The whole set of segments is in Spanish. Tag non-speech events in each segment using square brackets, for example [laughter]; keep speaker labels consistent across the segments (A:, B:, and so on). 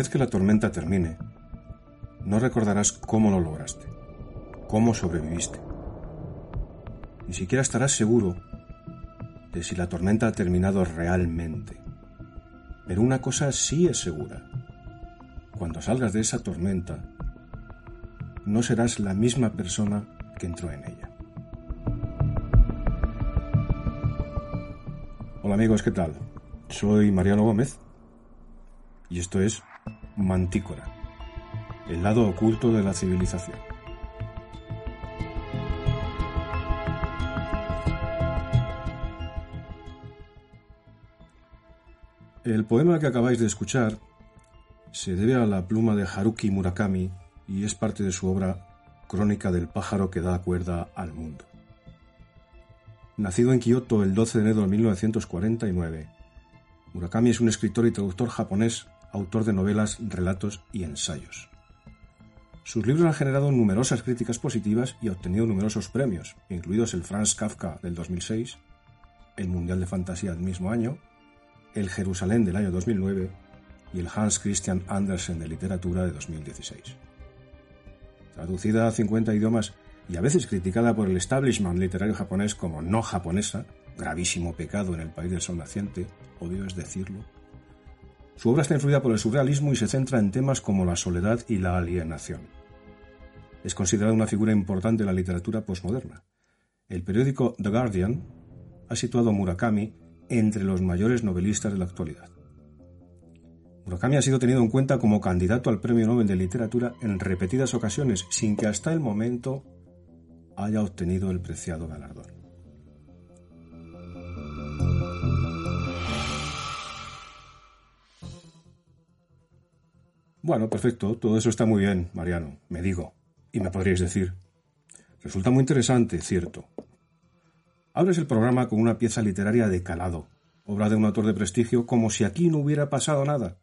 A: Vez que la tormenta termine, no recordarás cómo lo lograste, cómo sobreviviste. Ni siquiera estarás seguro de si la tormenta ha terminado realmente. Pero una cosa sí es segura. Cuando salgas de esa tormenta, no serás la misma persona que entró en ella. Hola amigos, ¿qué tal? Soy Mariano Gómez y esto es Mantícora, el lado oculto de la civilización. El poema que acabáis de escuchar se debe a la pluma de Haruki Murakami y es parte de su obra Crónica del pájaro que da cuerda al mundo. Nacido en Kioto el 12 de enero de 1949, Murakami es un escritor y traductor japonés, autor de novelas, relatos y ensayos. Sus libros han generado numerosas críticas positivas y obtenido numerosos premios, incluidos el Franz Kafka del 2006, el Mundial de Fantasía del mismo año, el Jerusalén del año 2009 y el Hans Christian Andersen de Literatura de 2016. Traducida a 50 idiomas y a veces criticada por el establishment literario japonés como no japonesa, gravísimo pecado en el país del sol naciente, odio es decirlo, su obra está influida por el surrealismo y se centra en temas como la soledad y la alienación. Es considerada una figura importante en la literatura postmoderna. El periódico The Guardian ha situado a Murakami entre los mayores novelistas de la actualidad. Murakami ha sido tenido en cuenta como candidato al Premio Nobel de Literatura en repetidas ocasiones, sin que hasta el momento haya obtenido el preciado galardón. Bueno, perfecto, todo eso está muy bien, Mariano, me digo. Y me podríais decir. Resulta muy interesante, cierto, Abres el programa con una pieza literaria de calado, obra de un autor de prestigio, como si aquí no hubiera pasado nada.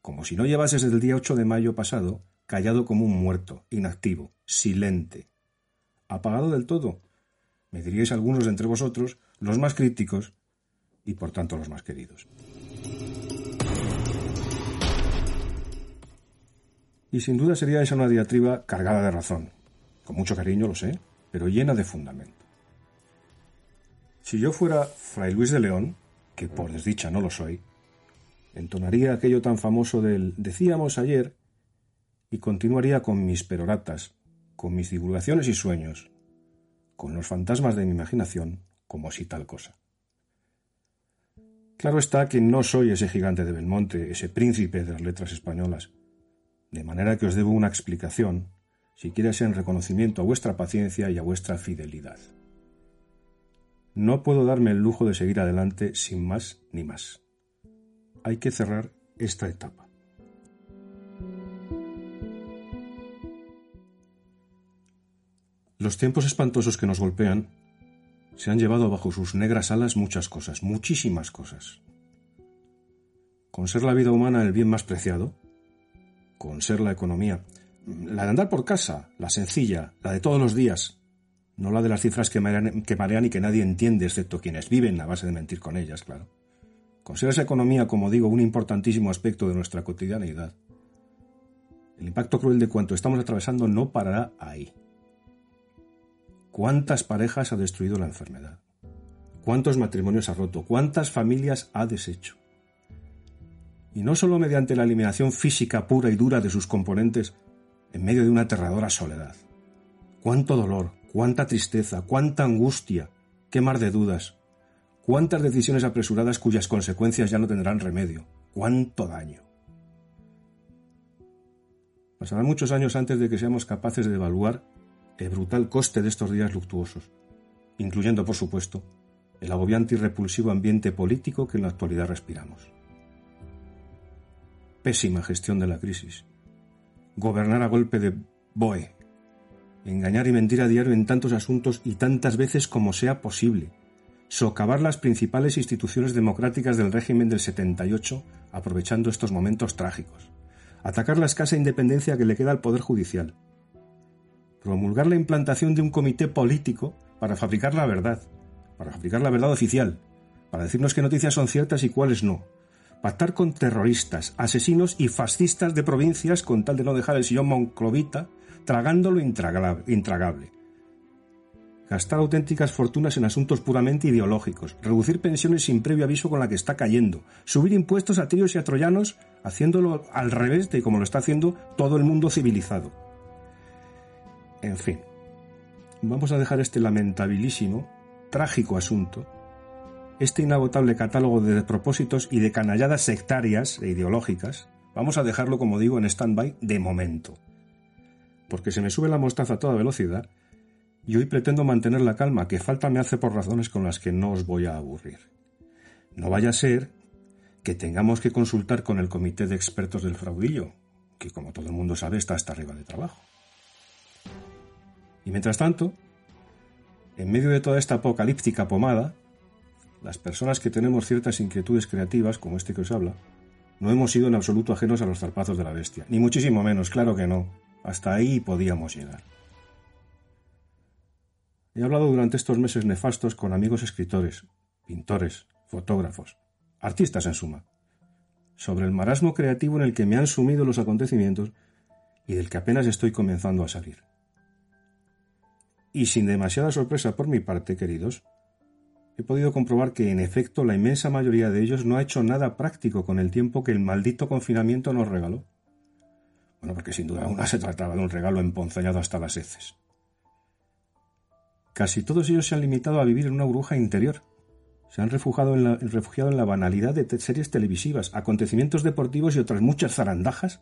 A: Como si no llevases desde el día 8 de mayo pasado callado como un muerto, inactivo, silente. Apagado del todo. Me diríais algunos de entre vosotros, los más críticos y por tanto los más queridos. Y sin duda sería esa una diatriba cargada de razón. Con mucho cariño, lo sé, pero llena de fundamento. Si yo fuera Fray Luis de León, que por desdicha no lo soy, entonaría aquello tan famoso del decíamos ayer y continuaría con mis peroratas, con mis divulgaciones y sueños, con los fantasmas de mi imaginación, como si tal cosa. Claro está que no soy ese gigante de Belmonte, ese príncipe de las letras españolas, de manera que os debo una explicación, si quieres en reconocimiento a vuestra paciencia y a vuestra fidelidad. No puedo darme el lujo de seguir adelante sin más ni más. Hay que cerrar esta etapa. Los tiempos espantosos que nos golpean se han llevado bajo sus negras alas muchas cosas, muchísimas cosas. Con ser la vida humana el bien más preciado, con ser la economía, la de andar por casa, la sencilla, la de todos los días, no la de las cifras que marean, y que nadie entiende excepto quienes viven a base de mentir con ellas, claro. Considera esa economía, como digo, un importantísimo aspecto de nuestra cotidianeidad. El impacto cruel de cuanto estamos atravesando no parará ahí. ¿Cuántas parejas ha destruido la enfermedad? ¿Cuántos matrimonios ha roto? ¿Cuántas familias ha deshecho? Y no solo mediante la eliminación física pura y dura de sus componentes en medio de una aterradora soledad. ¿Cuánto dolor, cuánta tristeza, cuánta angustia, qué mar de dudas, cuántas decisiones apresuradas cuyas consecuencias ya no tendrán remedio, cuánto daño. Pasarán muchos años antes de que seamos capaces de evaluar el brutal coste de estos días luctuosos, incluyendo, por supuesto, el agobiante y repulsivo ambiente político que en la actualidad respiramos. Pésima gestión de la crisis. Gobernar a golpe de BOE, engañar y mentir a diario en tantos asuntos y tantas veces como sea posible, socavar las principales instituciones democráticas del régimen del 78 aprovechando estos momentos trágicos, atacar la escasa independencia que le queda al Poder Judicial, promulgar la implantación de un comité político para fabricar la verdad, para fabricar la verdad oficial, para decirnos qué noticias son ciertas y cuáles no, pactar con terroristas, asesinos y fascistas de provincias con tal de no dejar el sillón monclovita tragando lo intragable. Gastar auténticas fortunas en asuntos puramente ideológicos, reducir pensiones sin previo aviso con la que está cayendo, subir impuestos a tríos y a troyanos haciéndolo al revés de como lo está haciendo todo el mundo civilizado. En fin, vamos a dejar este lamentabilísimo, trágico asunto este inagotable catálogo de despropósitos y de canalladas sectarias e ideológicas, vamos a dejarlo, como digo, en stand-by de momento. Porque se me sube la mostaza a toda velocidad y hoy pretendo mantener la calma que falta me hace por razones con las que no os voy a aburrir. No vaya a ser que tengamos que consultar con el comité de expertos del fraudillo, que como todo el mundo sabe está hasta arriba de trabajo. Y mientras tanto, en medio de toda esta apocalíptica pomada, las personas que tenemos ciertas inquietudes creativas, como este que os habla, no hemos sido en absoluto ajenos a los zarpazos de la bestia, ni muchísimo menos, claro que no. Hasta ahí podíamos llegar. He hablado durante estos meses nefastos con amigos escritores, pintores, fotógrafos, artistas en suma, sobre el marasmo creativo en el que me han sumido los acontecimientos y del que apenas estoy comenzando a salir. Y sin demasiada sorpresa por mi parte, queridos, he podido comprobar que, en efecto, la inmensa mayoría de ellos no ha hecho nada práctico con el tiempo que el maldito confinamiento nos regaló. Bueno, porque sin duda alguna se trataba de un regalo emponzoñado hasta las heces. Casi todos ellos se han limitado a vivir en una burbuja interior. Se han refugiado en la, refugiado en la banalidad de series televisivas, acontecimientos deportivos y otras muchas zarandajas,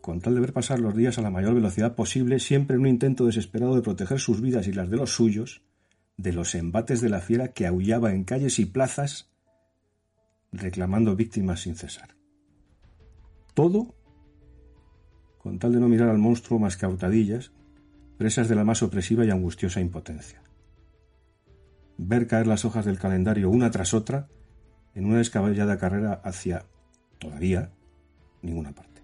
A: con tal de ver pasar los días a la mayor velocidad posible, siempre en un intento desesperado de proteger sus vidas y las de los suyos, de los embates de la fiera que aullaba en calles y plazas reclamando víctimas sin cesar. Todo con tal de no mirar al monstruo más cautadillas, presas de la más opresiva y angustiosa impotencia. Ver caer las hojas del calendario una tras otra en una descabellada carrera hacia, todavía, ninguna parte.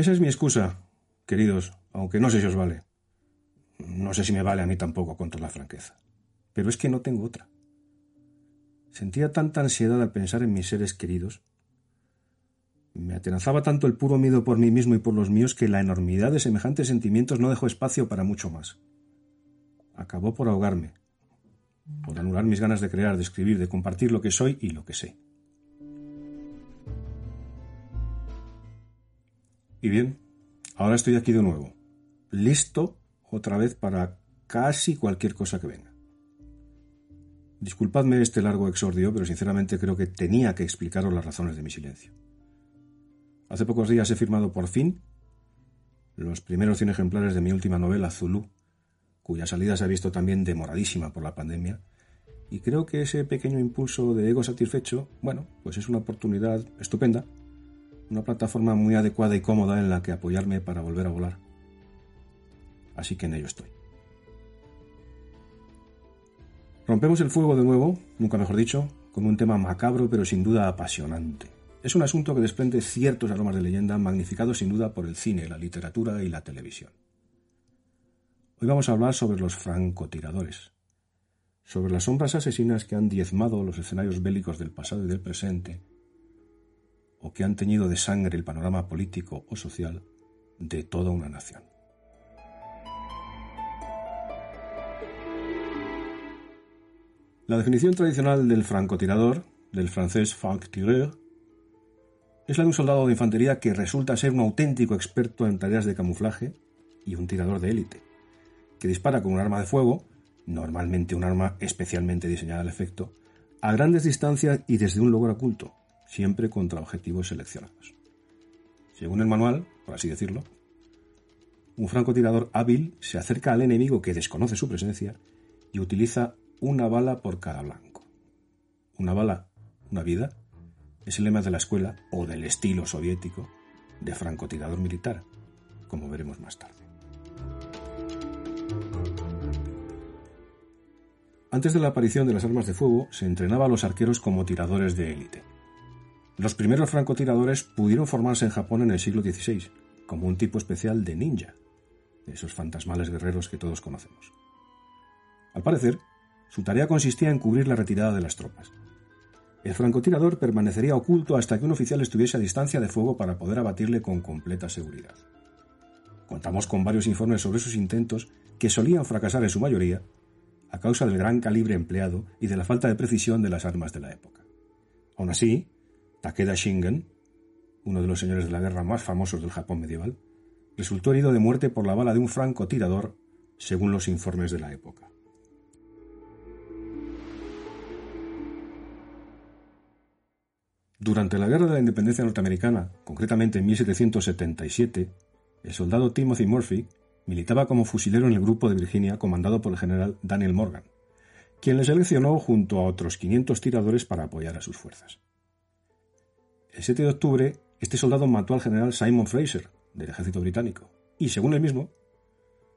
A: Esa es mi excusa, queridos, aunque no sé si os vale. No sé si me vale a mí tampoco, con toda la franqueza. Pero es que no tengo otra. Sentía tanta ansiedad al pensar en mis seres queridos. Me atenazaba tanto el puro miedo por mí mismo y por los míos que la enormidad de semejantes sentimientos no dejó espacio para mucho más. Acabó por ahogarme, por anular mis ganas de crear, de escribir, de compartir lo que soy y lo que sé. Y bien, ahora estoy aquí de nuevo, listo otra vez para casi cualquier cosa que venga. Disculpadme este largo exordio, pero sinceramente creo que tenía que explicaros las razones de mi silencio. Hace pocos días he firmado por fin los primeros 100 ejemplares de mi última novela, Zulu, cuya salida se ha visto también demoradísima por la pandemia, y creo que ese pequeño impulso de ego satisfecho, bueno, pues es una oportunidad estupenda una plataforma muy adecuada y cómoda en la que apoyarme para volver a volar. Así que en ello estoy. Rompemos el fuego de nuevo, nunca mejor dicho, con un tema macabro pero sin duda apasionante. Es un asunto que desprende ciertos aromas de leyenda magnificados sin duda por el cine, la literatura y la televisión. Hoy vamos a hablar sobre los francotiradores, sobre las sombras asesinas que han diezmado los escenarios bélicos del pasado y del presente, o que han teñido de sangre el panorama político o social de toda una nación. La definición tradicional del francotirador, del francés franc-tireur, es la de un soldado de infantería que resulta ser un auténtico experto en tareas de camuflaje y un tirador de élite, que dispara con un arma de fuego, normalmente un arma especialmente diseñada al efecto, a grandes distancias y desde un lugar oculto, siempre contra objetivos seleccionados. Según el manual, por así decirlo, un francotirador hábil se acerca al enemigo que desconoce su presencia y utiliza una bala por cada blanco. Una bala, una vida, es el lema de la escuela o del estilo soviético de francotirador militar, como veremos más tarde. Antes de la aparición de las armas de fuego, se entrenaba a los arqueros como tiradores de élite. Los primeros francotiradores pudieron formarse en Japón en el siglo XVI, como un tipo especial de ninja. de esos fantasmales guerreros que todos conocemos. Al parecer, su tarea consistía en cubrir la retirada de las tropas. El francotirador permanecería oculto hasta que un oficial estuviese a distancia de fuego para poder abatirle con completa seguridad. Contamos con varios informes sobre sus intentos que solían fracasar en su mayoría a causa del gran calibre empleado y de la falta de precisión de las armas de la época. Aún así, Takeda Shingen, uno de los señores de la guerra más famosos del Japón medieval, resultó herido de muerte por la bala de un francotirador, según los informes de la época. Durante la Guerra de la Independencia norteamericana, concretamente en 1777, el soldado Timothy Murphy militaba como fusilero en el grupo de Virginia comandado por el general Daniel Morgan, quien le seleccionó junto a otros 500 tiradores para apoyar a sus fuerzas. El 7 de octubre, este soldado mató al general Simon Fraser, del ejército británico, y según él mismo,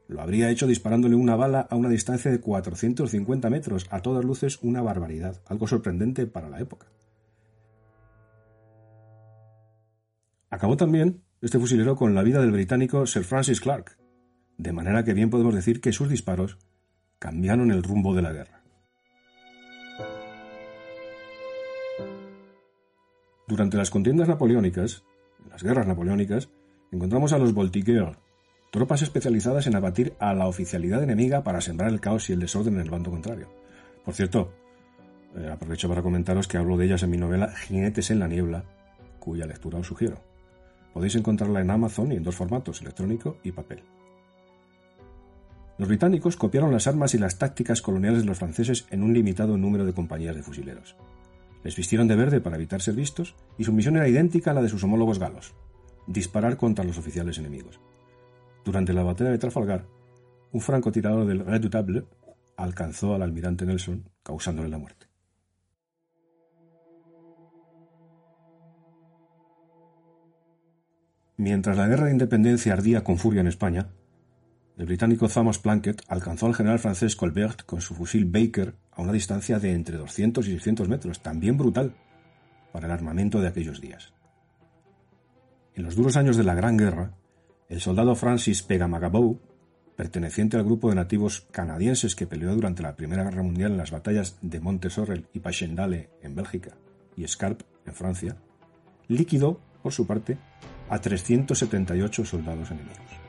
A: lo habría hecho disparándole una bala a una distancia de 450 metros, a todas luces una barbaridad, algo sorprendente para la época. Acabó también este fusilero con la vida del británico Sir Francis Clark, de manera que bien podemos decir que sus disparos cambiaron el rumbo de la guerra. Durante las contiendas napoleónicas, las guerras napoleónicas, encontramos a los Voltigeurs, tropas especializadas en abatir a la oficialidad enemiga para sembrar el caos y el desorden en el bando contrario. Por cierto, eh, aprovecho para comentaros que hablo de ellas en mi novela Jinetes en la Niebla, cuya lectura os sugiero. Podéis encontrarla en Amazon y en dos formatos, electrónico y papel. Los británicos copiaron las armas y las tácticas coloniales de los franceses en un limitado número de compañías de fusileros. Les vistieron de verde para evitar ser vistos y su misión era idéntica a la de sus homólogos galos, disparar contra los oficiales enemigos. Durante la batalla de Trafalgar, un francotirador del Redoutable alcanzó al almirante Nelson, causándole la muerte. Mientras la guerra de independencia ardía con furia en España, el británico Thomas Plunkett alcanzó al general francés Colbert con su fusil Baker a una distancia de entre 200 y 600 metros, también brutal para el armamento de aquellos días. En los duros años de la Gran Guerra, el soldado Francis Pegamagabou, perteneciente al grupo de nativos canadienses que peleó durante la Primera Guerra Mundial en las batallas de Montesorrel y Passchendaele en Bélgica y Scarp en Francia, liquidó, por su parte, a 378 soldados enemigos.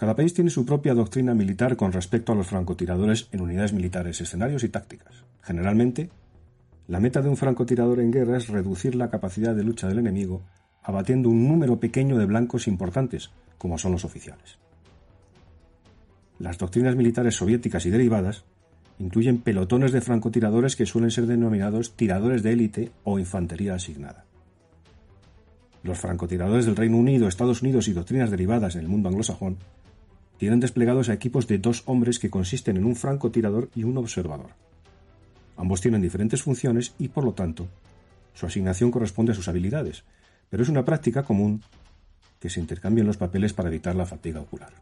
A: Cada país tiene su propia doctrina militar con respecto a los francotiradores en unidades militares, escenarios y tácticas. Generalmente, la meta de un francotirador en guerra es reducir la capacidad de lucha del enemigo, abatiendo un número pequeño de blancos importantes, como son los oficiales. Las doctrinas militares soviéticas y derivadas incluyen pelotones de francotiradores que suelen ser denominados tiradores de élite o infantería asignada. Los francotiradores del Reino Unido, Estados Unidos y doctrinas derivadas en el mundo anglosajón tienen desplegados a equipos de dos hombres que consisten en un francotirador y un observador. Ambos tienen diferentes funciones y, por lo tanto, su asignación corresponde a sus habilidades, pero es una práctica común que se intercambien los papeles para evitar la fatiga ocular.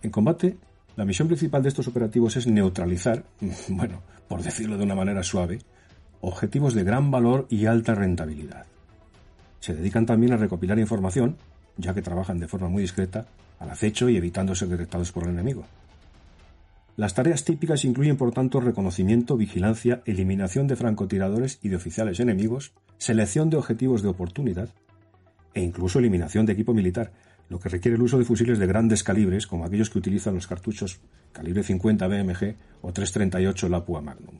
A: En combate, la misión principal de estos operativos es neutralizar, [laughs] bueno, por decirlo de una manera suave, objetivos de gran valor y alta rentabilidad. Se dedican también a recopilar información, ya que trabajan de forma muy discreta, al acecho y evitando ser detectados por el enemigo. Las tareas típicas incluyen, por tanto, reconocimiento, vigilancia, eliminación de francotiradores y de oficiales enemigos, selección de objetivos de oportunidad e incluso eliminación de equipo militar, lo que requiere el uso de fusiles de grandes calibres, como aquellos que utilizan los cartuchos calibre 50 BMG o 338 Lapua Magnum.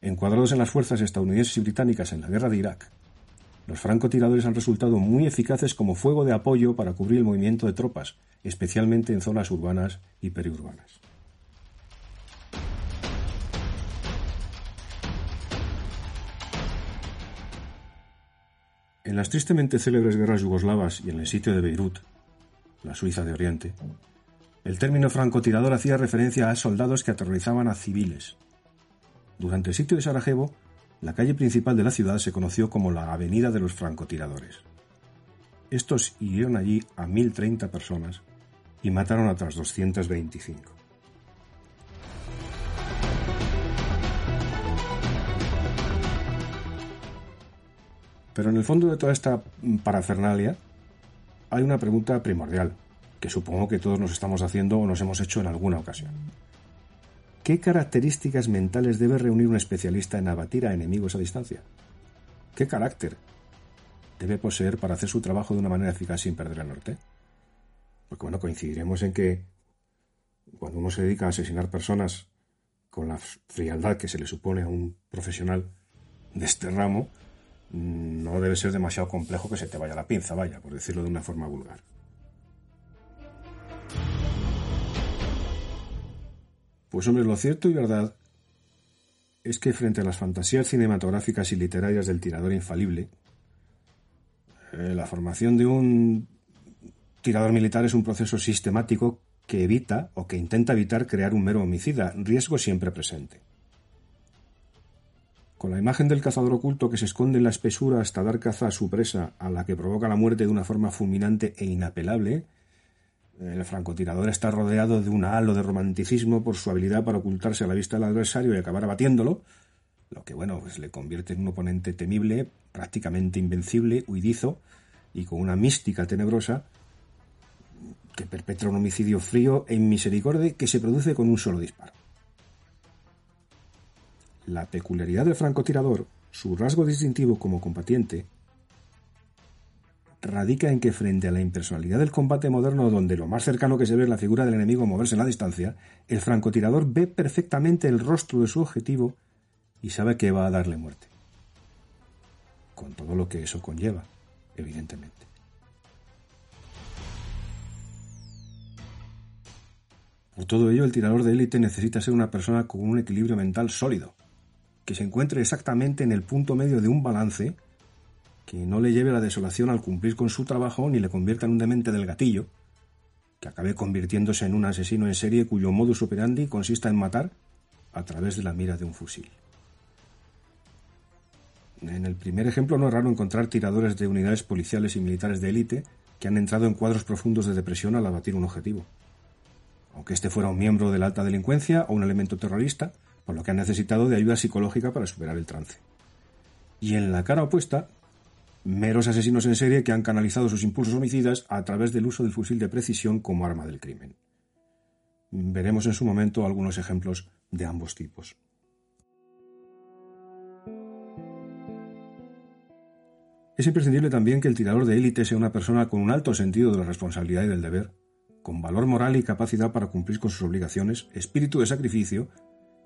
A: Encuadrados en las fuerzas estadounidenses y británicas en la guerra de Irak, los francotiradores han resultado muy eficaces como fuego de apoyo para cubrir el movimiento de tropas, especialmente en zonas urbanas y periurbanas. En las tristemente célebres guerras yugoslavas y en el sitio de Beirut, la Suiza de Oriente, el término francotirador hacía referencia a soldados que aterrorizaban a civiles. Durante el sitio de Sarajevo, la calle principal de la ciudad se conoció como la Avenida de los Francotiradores. Estos hirieron allí a 1.030 personas y mataron a otras 225. Pero en el fondo de toda esta parafernalia hay una pregunta primordial que supongo que todos nos estamos haciendo o nos hemos hecho en alguna ocasión. ¿Qué características mentales debe reunir un especialista en abatir a enemigos a distancia? ¿Qué carácter debe poseer para hacer su trabajo de una manera eficaz sin perder el norte? Porque bueno, coincidiremos en que cuando uno se dedica a asesinar personas con la frialdad que se le supone a un profesional de este ramo, no debe ser demasiado complejo que se te vaya la pinza, vaya, por decirlo de una forma vulgar. Pues hombre, lo cierto y verdad es que frente a las fantasías cinematográficas y literarias del tirador infalible, eh, la formación de un tirador militar es un proceso sistemático que evita o que intenta evitar crear un mero homicida, riesgo siempre presente. Con la imagen del cazador oculto que se esconde en la espesura hasta dar caza a su presa, a la que provoca la muerte de una forma fulminante e inapelable, el francotirador está rodeado de un halo de romanticismo por su habilidad para ocultarse a la vista del adversario y acabar abatiéndolo, lo que bueno, pues le convierte en un oponente temible, prácticamente invencible, huidizo y con una mística tenebrosa que perpetra un homicidio frío e inmisericordia que se produce con un solo disparo. La peculiaridad del francotirador, su rasgo distintivo como combatiente, radica en que frente a la impersonalidad del combate moderno donde lo más cercano que se ve es la figura del enemigo moverse en la distancia, el francotirador ve perfectamente el rostro de su objetivo y sabe que va a darle muerte. Con todo lo que eso conlleva, evidentemente. Por todo ello, el tirador de élite necesita ser una persona con un equilibrio mental sólido, que se encuentre exactamente en el punto medio de un balance que no le lleve la desolación al cumplir con su trabajo ni le convierta en un demente del gatillo, que acabe convirtiéndose en un asesino en serie cuyo modus operandi consista en matar a través de la mira de un fusil. En el primer ejemplo no es raro encontrar tiradores de unidades policiales y militares de élite que han entrado en cuadros profundos de depresión al abatir un objetivo aunque este fuera un miembro de la alta delincuencia o un elemento terrorista, por lo que han necesitado de ayuda psicológica para superar el trance. Y en la cara opuesta, meros asesinos en serie que han canalizado sus impulsos homicidas a través del uso del fusil de precisión como arma del crimen. Veremos en su momento algunos ejemplos de ambos tipos. Es imprescindible también que el tirador de élite sea una persona con un alto sentido de la responsabilidad y del deber, con valor moral y capacidad para cumplir con sus obligaciones, espíritu de sacrificio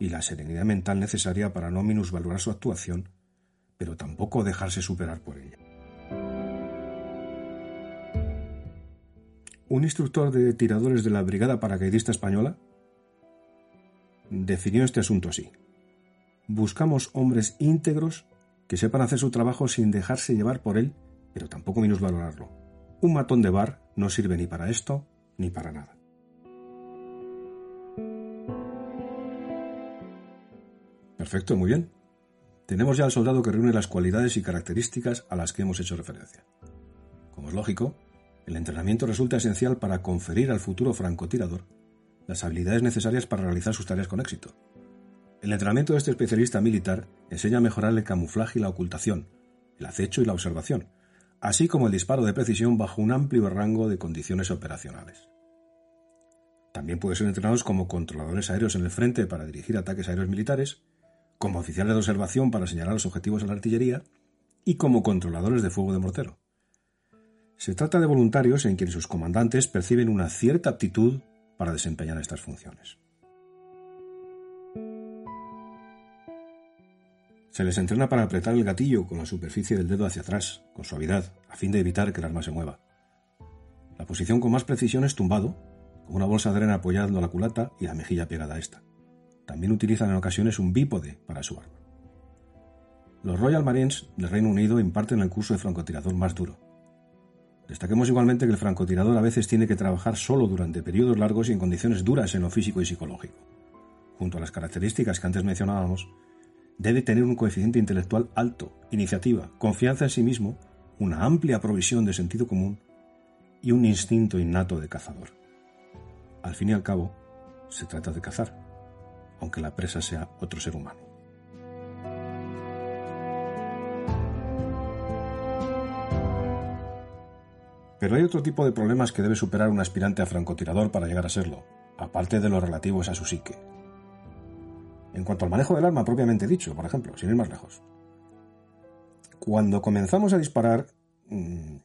A: y la serenidad mental necesaria para no minusvalorar su actuación, pero tampoco dejarse superar por ella. Un instructor de tiradores de la Brigada Paracaidista Española definió este asunto así. Buscamos hombres íntegros que sepan hacer su trabajo sin dejarse llevar por él, pero tampoco minusvalorarlo. Un matón de bar no sirve ni para esto ni para nada. Perfecto, muy bien. Tenemos ya al soldado que reúne las cualidades y características a las que hemos hecho referencia. Como es lógico, el entrenamiento resulta esencial para conferir al futuro francotirador las habilidades necesarias para realizar sus tareas con éxito. El entrenamiento de este especialista militar enseña a mejorar el camuflaje y la ocultación, el acecho y la observación, así como el disparo de precisión bajo un amplio rango de condiciones operacionales. También pueden ser entrenados como controladores aéreos en el frente para dirigir ataques aéreos militares, como oficiales de observación para señalar los objetivos a la artillería y como controladores de fuego de mortero. Se trata de voluntarios en quienes sus comandantes perciben una cierta aptitud para desempeñar estas funciones. Se les entrena para apretar el gatillo con la superficie del dedo hacia atrás, con suavidad, a fin de evitar que el arma se mueva. La posición con más precisión es tumbado, con una bolsa de arena apoyando la culata y la mejilla pegada a esta. También utilizan en ocasiones un bípode para su arma. Los Royal Marines del Reino Unido imparten el curso de francotirador más duro. Destaquemos igualmente que el francotirador a veces tiene que trabajar solo durante periodos largos y en condiciones duras en lo físico y psicológico. Junto a las características que antes mencionábamos, debe tener un coeficiente intelectual alto, iniciativa, confianza en sí mismo, una amplia provisión de sentido común y un instinto innato de cazador. Al fin y al cabo, se trata de cazar, aunque la presa sea otro ser humano. Pero hay otro tipo de problemas que debe superar un aspirante a francotirador para llegar a serlo, aparte de los relativos a su psique. En cuanto al manejo del arma propiamente dicho, por ejemplo, sin ir más lejos. Cuando comenzamos a disparar, mm,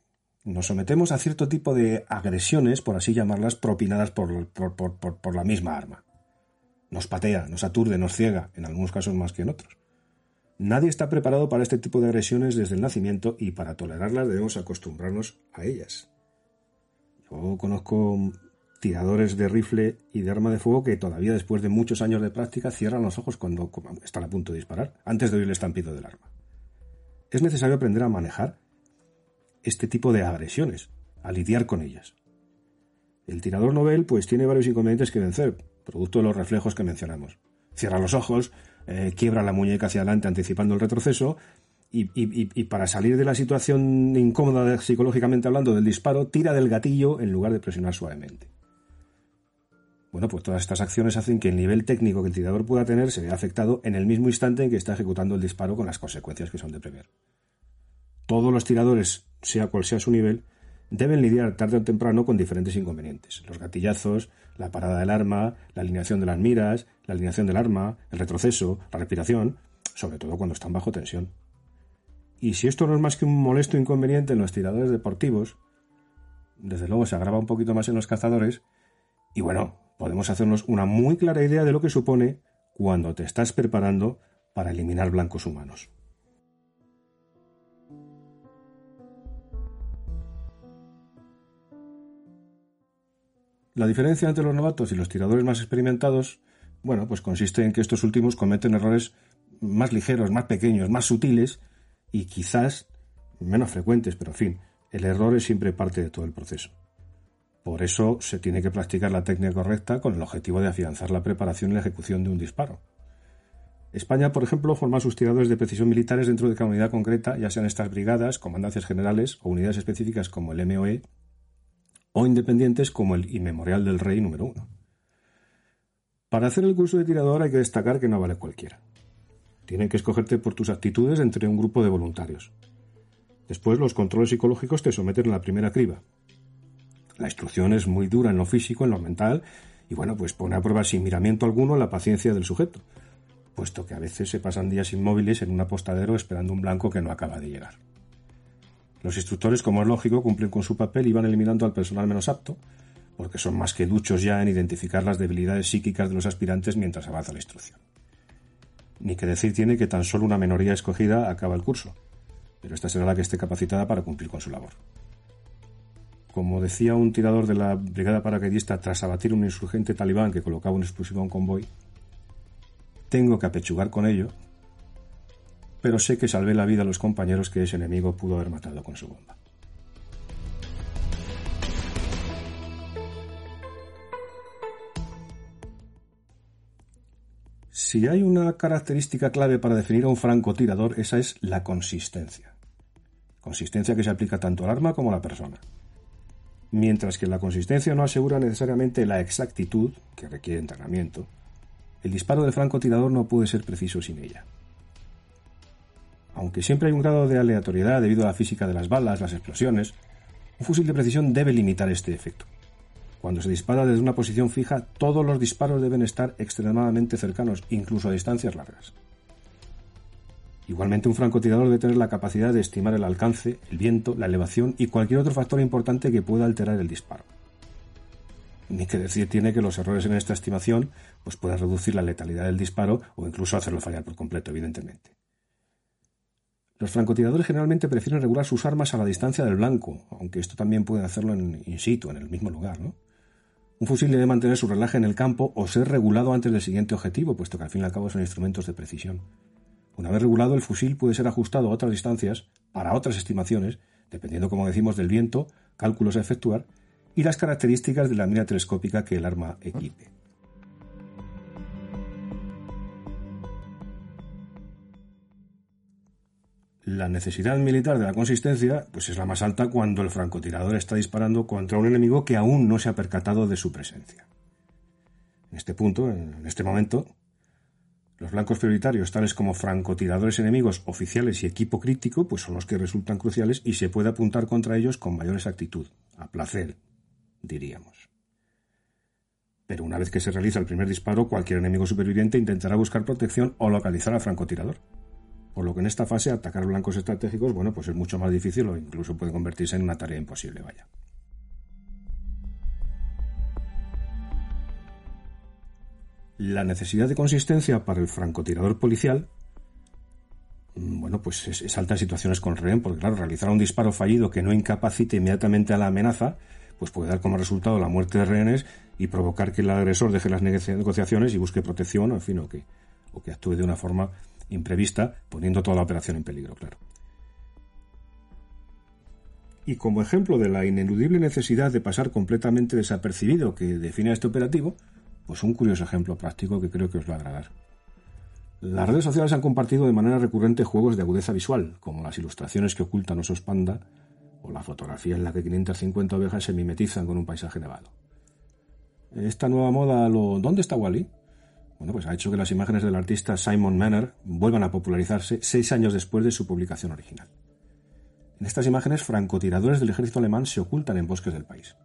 A: nos sometemos a cierto tipo de agresiones, por así llamarlas, propinadas por, por, la misma arma. Nos patea, nos aturde, nos ciega, en algunos casos más que en otros. Nadie está preparado para este tipo de agresiones desde el nacimiento y para tolerarlas debemos acostumbrarnos a ellas. Yo conozco tiradores de rifle y de arma de fuego que todavía después de muchos años de práctica cierran los ojos cuando están a punto de disparar, antes de oír el estampido del arma. Es necesario aprender a manejar este tipo de agresiones, a lidiar con ellas. El tirador novel pues tiene varios inconvenientes que vencer, producto de los reflejos que mencionamos. Cierra los ojos, eh, quiebra la muñeca hacia adelante anticipando el retroceso y, para salir de la situación incómoda psicológicamente hablando del disparo, tira del gatillo en lugar de presionar suavemente. Bueno, pues todas estas acciones hacen que el nivel técnico que el tirador pueda tener se vea afectado en el mismo instante en que está ejecutando el disparo con las consecuencias que son de prever. Todos los tiradores, sea cual sea su nivel, deben lidiar tarde o temprano con diferentes inconvenientes. Los gatillazos, la parada del arma, la alineación de las miras, la alineación del arma, el retroceso, la respiración, sobre todo cuando están bajo tensión. Y si esto no es más que un molesto inconveniente en los tiradores deportivos, desde luego se agrava un poquito más en los cazadores, y bueno, podemos hacernos una muy clara idea de lo que supone cuando te estás preparando para eliminar blancos humanos. La diferencia entre los novatos y los tiradores más experimentados, bueno, pues consiste en que estos últimos cometen errores más ligeros, más pequeños, más sutiles y quizás menos frecuentes, pero en fin, el error es siempre parte de todo el proceso. Por eso se tiene que practicar la técnica correcta con el objetivo de afianzar la preparación y la ejecución de un disparo. España, por ejemplo, forma sus tiradores de precisión militares dentro de cada unidad concreta, ya sean estas brigadas, comandancias generales o unidades específicas como el MOE o independientes como el Inmemorial del Rey número 1. Para hacer el curso de tirador hay que destacar que no vale cualquiera. Tienen que escogerte por tus actitudes entre un grupo de voluntarios. Después los controles psicológicos te someten a la primera criba. La instrucción es muy dura en lo físico, en lo mental, y bueno, pues pone a prueba sin miramiento alguno la paciencia del sujeto, puesto que a veces se pasan días inmóviles en un apostadero esperando un blanco que no acaba de llegar. Los instructores, como es lógico, cumplen con su papel y van eliminando al personal menos apto, porque son más que duchos ya en identificar las debilidades psíquicas de los aspirantes mientras avanza la instrucción. Ni que decir tiene que tan solo una minoría escogida acaba el curso, pero esta será la que esté capacitada para cumplir con su labor. Como decía un tirador de la brigada paracaidista tras abatir un insurgente talibán que colocaba un explosivo a un convoy, tengo que apechugar con ello pero sé que salvé la vida a los compañeros que ese enemigo pudo haber matado con su bomba. Si hay una característica clave para definir a un francotirador, esa es la consistencia. Consistencia que se aplica tanto al arma como a la persona. Mientras que la consistencia no asegura necesariamente la exactitud, que requiere entrenamiento, el disparo del francotirador no puede ser preciso sin ella aunque siempre hay un grado de aleatoriedad debido a la física de las balas, las explosiones, un fusil de precisión debe limitar este efecto. Cuando se dispara desde una posición fija, todos los disparos deben estar extremadamente cercanos, incluso a distancias largas. Igualmente, un francotirador debe tener la capacidad de estimar el alcance, el viento, la elevación y cualquier otro factor importante que pueda alterar el disparo. Ni que decir tiene que los errores en esta estimación pues pueden reducir la letalidad del disparo o incluso hacerlo fallar por completo, evidentemente. Los francotiradores generalmente prefieren regular sus armas a la distancia del blanco, aunque esto también pueden hacerlo en in situ, en el mismo lugar, ¿no? Un fusil debe mantener su relaje en el campo o ser regulado antes del siguiente objetivo, puesto que al fin y al cabo son instrumentos de precisión. Una vez regulado, el fusil puede ser ajustado a otras distancias para otras estimaciones, dependiendo, como decimos, del viento, cálculos a efectuar y las características de la mira telescópica que el arma equipe. La necesidad militar de la consistencia pues es la más alta cuando el francotirador está disparando contra un enemigo que aún no se ha percatado de su presencia. En este punto, en este momento, Los blancos prioritarios, tales como francotiradores enemigos, oficiales y equipo crítico, pues son los que resultan cruciales y se puede apuntar contra ellos con mayor exactitud, a placer, diríamos. Pero una vez que se realiza el primer disparo, cualquier enemigo superviviente intentará buscar protección o localizar al francotirador. Por lo que en esta fase atacar blancos estratégicos, bueno, pues es mucho más difícil o incluso puede convertirse en una tarea imposible, vaya. La necesidad de consistencia para el francotirador policial, mm, bueno, pues es, alta en situaciones con rehén, porque claro, realizar un disparo fallido que no incapacite inmediatamente a la amenaza, pues puede dar como resultado la muerte de rehenes y provocar que el agresor deje las negociaciones y busque protección, en fin, o que, o que actúe de una forma imprevista, poniendo toda la operación en peligro, claro. Y como ejemplo de la ineludible necesidad de pasar completamente desapercibido que define este operativo, pues un curioso ejemplo práctico que creo que os va a agradar. Las redes sociales han compartido de manera recurrente juegos de agudeza visual, como las ilustraciones que ocultan osos panda o la fotografía en la que 550 ovejas se mimetizan con un paisaje nevado. Esta nueva moda, lo ¿dónde está Wally? Bueno, pues ha hecho que las imágenes del artista Simon Manner vuelvan a popularizarse seis años después de su publicación original. En estas imágenes, francotiradores del ejército alemán se ocultan en bosques del país.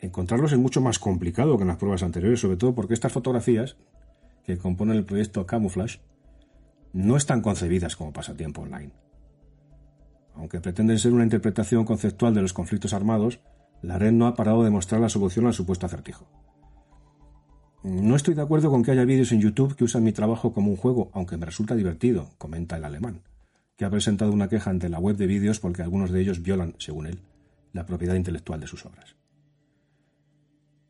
A: Encontrarlos es mucho más complicado que en las pruebas anteriores, sobre todo porque estas fotografías, que componen el proyecto Camouflage, no están concebidas como pasatiempo online. Aunque pretenden ser una interpretación conceptual de los conflictos armados, la red no ha parado de mostrar la solución al supuesto acertijo. No estoy de acuerdo con que haya vídeos en YouTube que usan mi trabajo como un juego, aunque me resulta divertido, comenta el alemán, que ha presentado una queja ante la web de vídeos porque algunos de ellos violan, según él, la propiedad intelectual de sus obras.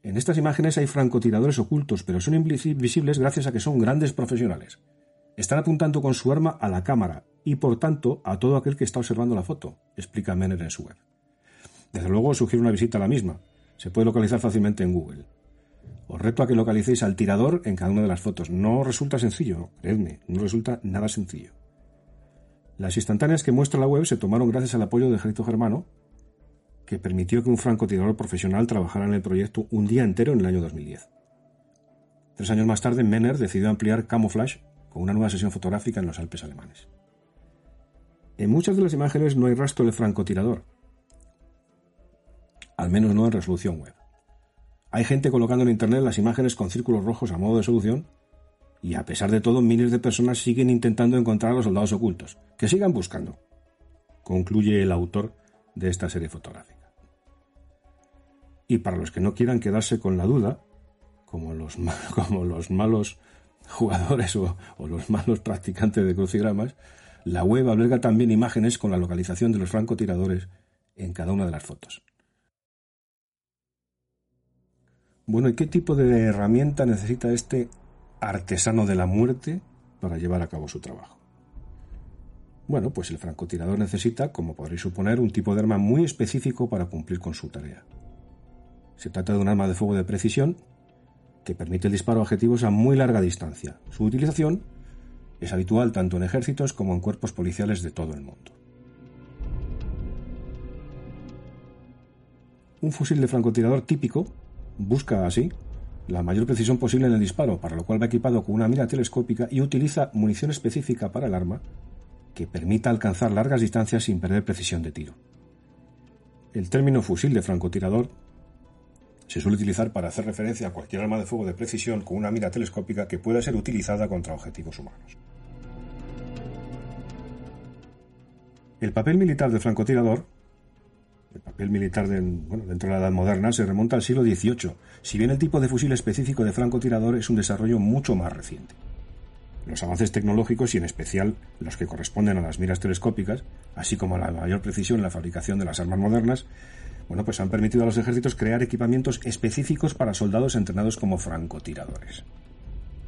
A: En estas imágenes hay francotiradores ocultos, pero son invisibles gracias a que son grandes profesionales. Están apuntando con su arma a la cámara y, por tanto, a todo aquel que está observando la foto, explica Menner en su web. Desde luego sugiere una visita a la misma. Se puede localizar fácilmente en Google. Os reto a que localicéis al tirador en cada una de las fotos. No resulta sencillo, creedme, no resulta nada sencillo. Las instantáneas que muestra la web se tomaron gracias al apoyo del ejército germano, que permitió que un francotirador profesional trabajara en el proyecto un día entero en el año 2010. Tres años más tarde, Menner decidió ampliar Camouflage con una nueva sesión fotográfica en los Alpes alemanes. En muchas de las imágenes no hay rastro de francotirador, al menos no en resolución web. Hay gente colocando en Internet las imágenes con círculos rojos a modo de solución y a pesar de todo miles de personas siguen intentando encontrar a los soldados ocultos. Que sigan buscando, concluye el autor de esta serie fotográfica. Y para los que no quieran quedarse con la duda, como los, [laughs] como los malos jugadores o, o los malos practicantes de crucigramas, la web alberga también imágenes con la localización de los francotiradores en cada una de las fotos. Bueno, ¿y qué tipo de herramienta necesita este artesano de la muerte para llevar a cabo su trabajo? Bueno, pues el francotirador necesita, como podréis suponer, un tipo de arma muy específico para cumplir con su tarea. Se trata de un arma de fuego de precisión que permite el disparo a objetivos a muy larga distancia. Su utilización es habitual tanto en ejércitos como en cuerpos policiales de todo el mundo. Un fusil de francotirador típico busca así la mayor precisión posible en el disparo, para lo cual va equipado con una mira telescópica y utiliza munición específica para el arma que permita alcanzar largas distancias sin perder precisión de tiro. El término fusil de francotirador se suele utilizar para hacer referencia a cualquier arma de fuego de precisión con una mira telescópica que pueda ser utilizada contra objetivos humanos. El papel militar del francotirador, el papel militar dentro de la edad moderna, se remonta al siglo XVIII, si bien el tipo de fusil específico de francotirador es un desarrollo mucho más reciente. Los avances tecnológicos y en especial los que corresponden a las miras telescópicas, así como la mayor precisión en la fabricación de las armas modernas, bueno, pues han permitido a los ejércitos crear equipamientos específicos para soldados entrenados como francotiradores.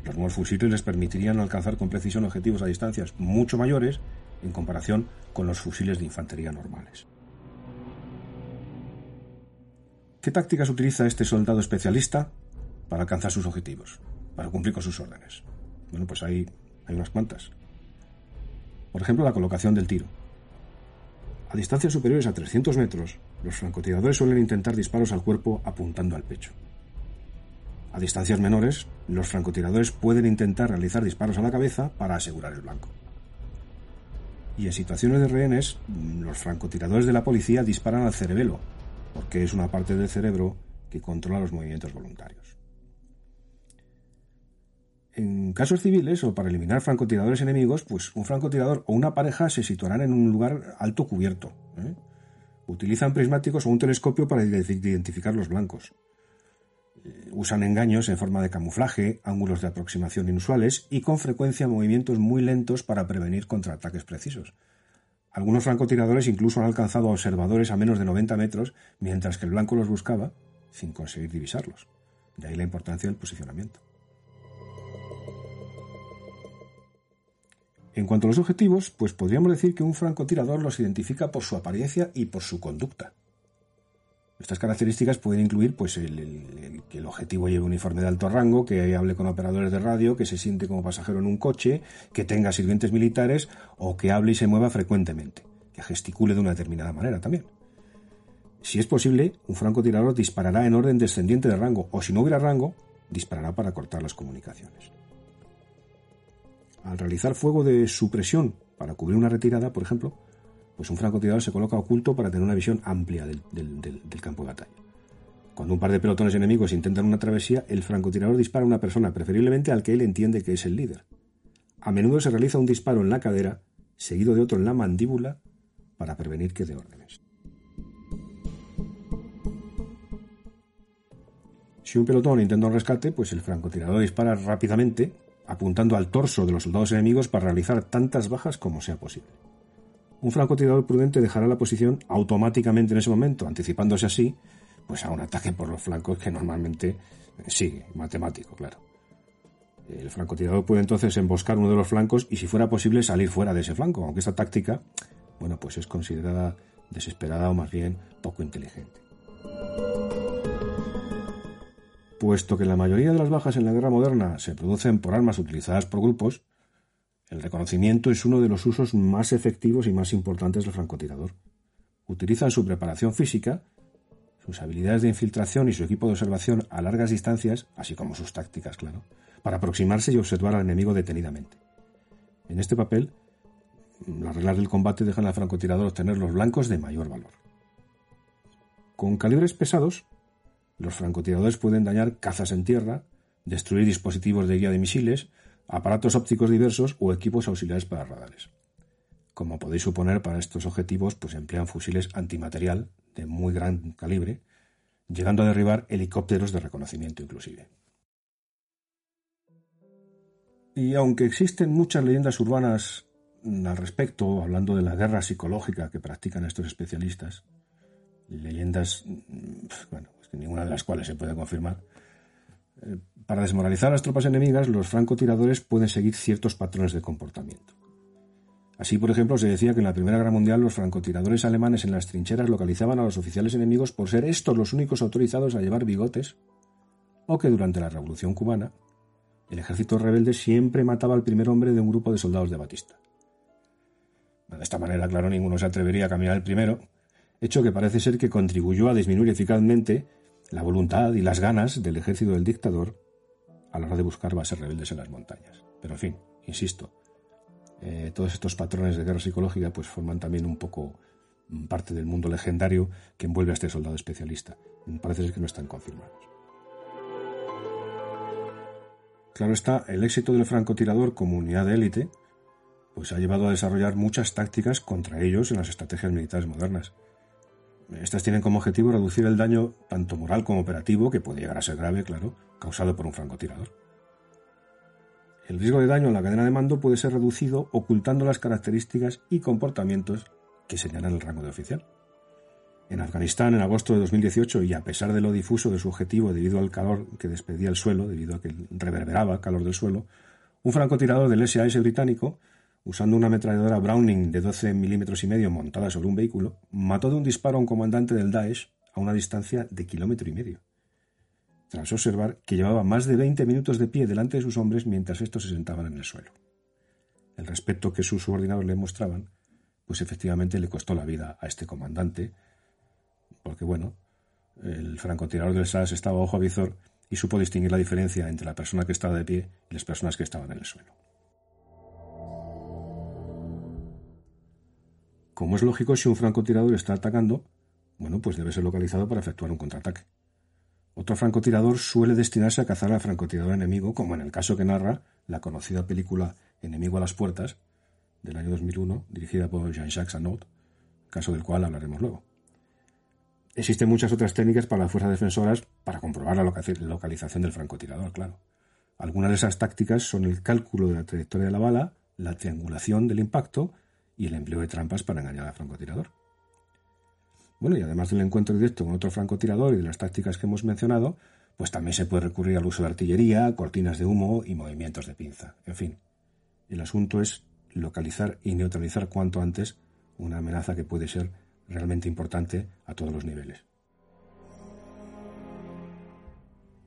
A: Los nuevos fusiles les permitirían alcanzar con precisión objetivos a distancias mucho mayores en comparación con los fusiles de infantería normales. ¿Qué tácticas utiliza este soldado especialista para alcanzar sus objetivos, para cumplir con sus órdenes? Bueno, pues hay, hay unas cuantas. Por ejemplo, la colocación del tiro. A distancias superiores a 300 metros, los francotiradores suelen intentar disparos al cuerpo apuntando al pecho. A distancias menores, los francotiradores pueden intentar realizar disparos a la cabeza para asegurar el blanco. Y en situaciones de rehenes, los francotiradores de la policía disparan al cerebelo, porque es una parte del cerebro que controla los movimientos voluntarios. En casos civiles o para eliminar francotiradores enemigos, pues un francotirador o una pareja se situarán en un lugar alto cubierto. ¿eh? Utilizan prismáticos o un telescopio para identificar los blancos. Eh, usan engaños en forma de camuflaje, ángulos de aproximación inusuales y con frecuencia movimientos muy lentos para prevenir contraataques precisos. Algunos francotiradores incluso han alcanzado a observadores a menos de 90 metros mientras que el blanco los buscaba sin conseguir divisarlos. De ahí la importancia del posicionamiento. En cuanto a los objetivos, pues podríamos decir que un francotirador los identifica por su apariencia y por su conducta. Estas características pueden incluir pues, que el objetivo lleve uniforme de alto rango, que hable con operadores de radio, que se siente como pasajero en un coche, que tenga sirvientes militares o que hable y se mueva frecuentemente, que gesticule de una determinada manera también. Si es posible, un francotirador disparará en orden descendiente de rango o si no hubiera rango, disparará para cortar las comunicaciones. Al realizar fuego de supresión para cubrir una retirada, por ejemplo, pues un francotirador se coloca oculto para tener una visión amplia del, campo de batalla. Cuando un par de pelotones enemigos intentan una travesía, el francotirador dispara a una persona, preferiblemente al que él entiende que es el líder. A menudo se realiza un disparo en la cadera, seguido de otro en la mandíbula, para prevenir que dé órdenes. Si un pelotón intenta un rescate, pues el francotirador dispara rápidamente apuntando al torso de los soldados enemigos para realizar tantas bajas como sea posible. Un francotirador prudente dejará la posición automáticamente en ese momento, anticipándose así pues a un ataque por los flancos que normalmente sigue, matemático, claro. El francotirador puede entonces emboscar uno de los flancos y si fuera posible salir fuera de ese flanco, aunque esta táctica, bueno, pues es considerada desesperada o más bien poco inteligente. Puesto que la mayoría de las bajas en la guerra moderna se producen por armas utilizadas por grupos, el reconocimiento es uno de los usos más efectivos y más importantes del francotirador. Utilizan su preparación física, sus habilidades de infiltración y su equipo de observación a largas distancias, así como sus tácticas, claro, para aproximarse y observar al enemigo detenidamente. En este papel, las reglas del combate dejan al francotirador obtener los blancos de mayor valor. Con calibres pesados, los francotiradores pueden dañar cazas en tierra, destruir dispositivos de guía de misiles, aparatos ópticos diversos o equipos auxiliares para radares. Como podéis suponer, para estos objetivos pues emplean fusiles antimaterial de muy gran calibre, llegando a derribar helicópteros de reconocimiento inclusive. Y aunque existen muchas leyendas urbanas al respecto, hablando de la guerra psicológica que practican estos especialistas, leyendas, mm, bueno, ninguna de las cuales se puede confirmar. Para desmoralizar a las tropas enemigas, los francotiradores pueden seguir ciertos patrones de comportamiento. Así, por ejemplo, se decía que en la Primera Guerra Mundial los francotiradores alemanes en las trincheras localizaban a los oficiales enemigos por ser estos los únicos autorizados a llevar bigotes, o que durante la Revolución cubana el ejército rebelde siempre mataba al primer hombre de un grupo de soldados de Batista. De esta manera, claro, ninguno se atrevería a caminar el primero, hecho que parece ser que contribuyó a disminuir eficazmente la voluntad y las ganas del ejército del dictador a la hora de buscar bases rebeldes en las montañas. Pero en fin, insisto, eh, todos estos patrones de guerra psicológica pues forman también un poco mm, parte del mundo legendario que envuelve a este soldado especialista. Parece ser que no están confirmados. Claro está, el éxito del francotirador como unidad de élite pues ha llevado a desarrollar muchas tácticas contra ellos en las estrategias militares modernas. Estas tienen como objetivo reducir el daño tanto moral como operativo, que puede llegar a ser grave, claro, causado por un francotirador. El riesgo de daño en la cadena de mando puede ser reducido ocultando las características y comportamientos que señalan el rango de oficial. En Afganistán, en agosto de 2018, y a pesar de lo difuso de su objetivo debido al calor que despedía el suelo, debido a que reverberaba calor del suelo, un francotirador del SAS británico usando una ametralladora Browning de 12 milímetros y medio montada sobre un vehículo, mató de un disparo a un comandante del Daesh a una distancia de kilómetro y medio, tras observar que llevaba más de 20 minutos de pie delante de sus hombres mientras estos se sentaban en el suelo. El respeto que sus subordinados le mostraban, pues efectivamente le costó la vida a este comandante, porque bueno, el francotirador del SAS estaba ojo a visor y supo distinguir la diferencia entre la persona que estaba de pie y las personas que estaban en el suelo. Como es lógico, si un francotirador está atacando, bueno, pues debe ser localizado para efectuar un contraataque. Otro francotirador suele destinarse a cazar al francotirador enemigo, como en el caso que narra la conocida película Enemigo a las puertas, del año 2001, dirigida por Jean-Jacques Annaud, caso del cual hablaremos luego. Existen muchas otras técnicas para las fuerzas defensoras para comprobar la localización del francotirador, claro. Algunas de esas tácticas son el cálculo de la trayectoria de la bala, la triangulación del impacto y el empleo de trampas para engañar al francotirador. Bueno, y además del encuentro directo con otro francotirador y de las tácticas que hemos mencionado, pues también se puede recurrir al uso de artillería, cortinas de humo y movimientos de pinza. En fin, el asunto es localizar y neutralizar cuanto antes una amenaza que puede ser realmente importante a todos los niveles.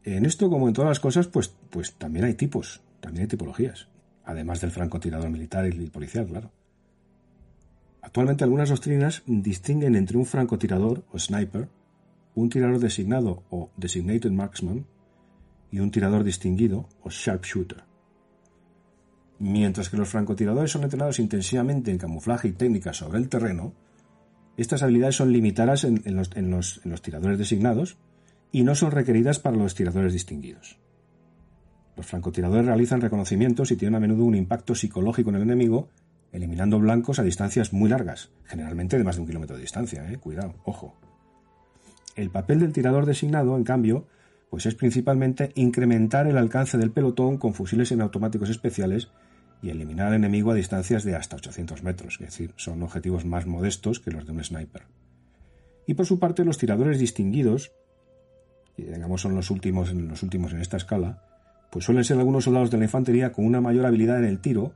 A: En esto, como en todas las cosas, pues, pues también hay tipos, también hay tipologías, además del francotirador militar y el policial, claro. Actualmente algunas doctrinas distinguen entre un francotirador o sniper, un tirador designado o designated marksman y un tirador distinguido o sharpshooter. Mientras que los francotiradores son entrenados intensivamente en camuflaje y técnicas sobre el terreno, estas habilidades son limitadas en, los, en los tiradores designados y no son requeridas para los tiradores distinguidos. Los francotiradores realizan reconocimientos y tienen a menudo un impacto psicológico en el enemigo eliminando blancos a distancias muy largas, generalmente de más de un kilómetro de distancia, ¿eh? cuidado, ojo. El papel del tirador designado, en cambio, pues es principalmente incrementar el alcance del pelotón con fusiles semiautomáticos especiales y eliminar al enemigo a distancias de hasta 800 metros, es decir, son objetivos más modestos que los de un sniper. Y por su parte, los tiradores distinguidos, que digamos son los últimos, los últimos en esta escala, pues suelen ser algunos soldados de la infantería con una mayor habilidad en el tiro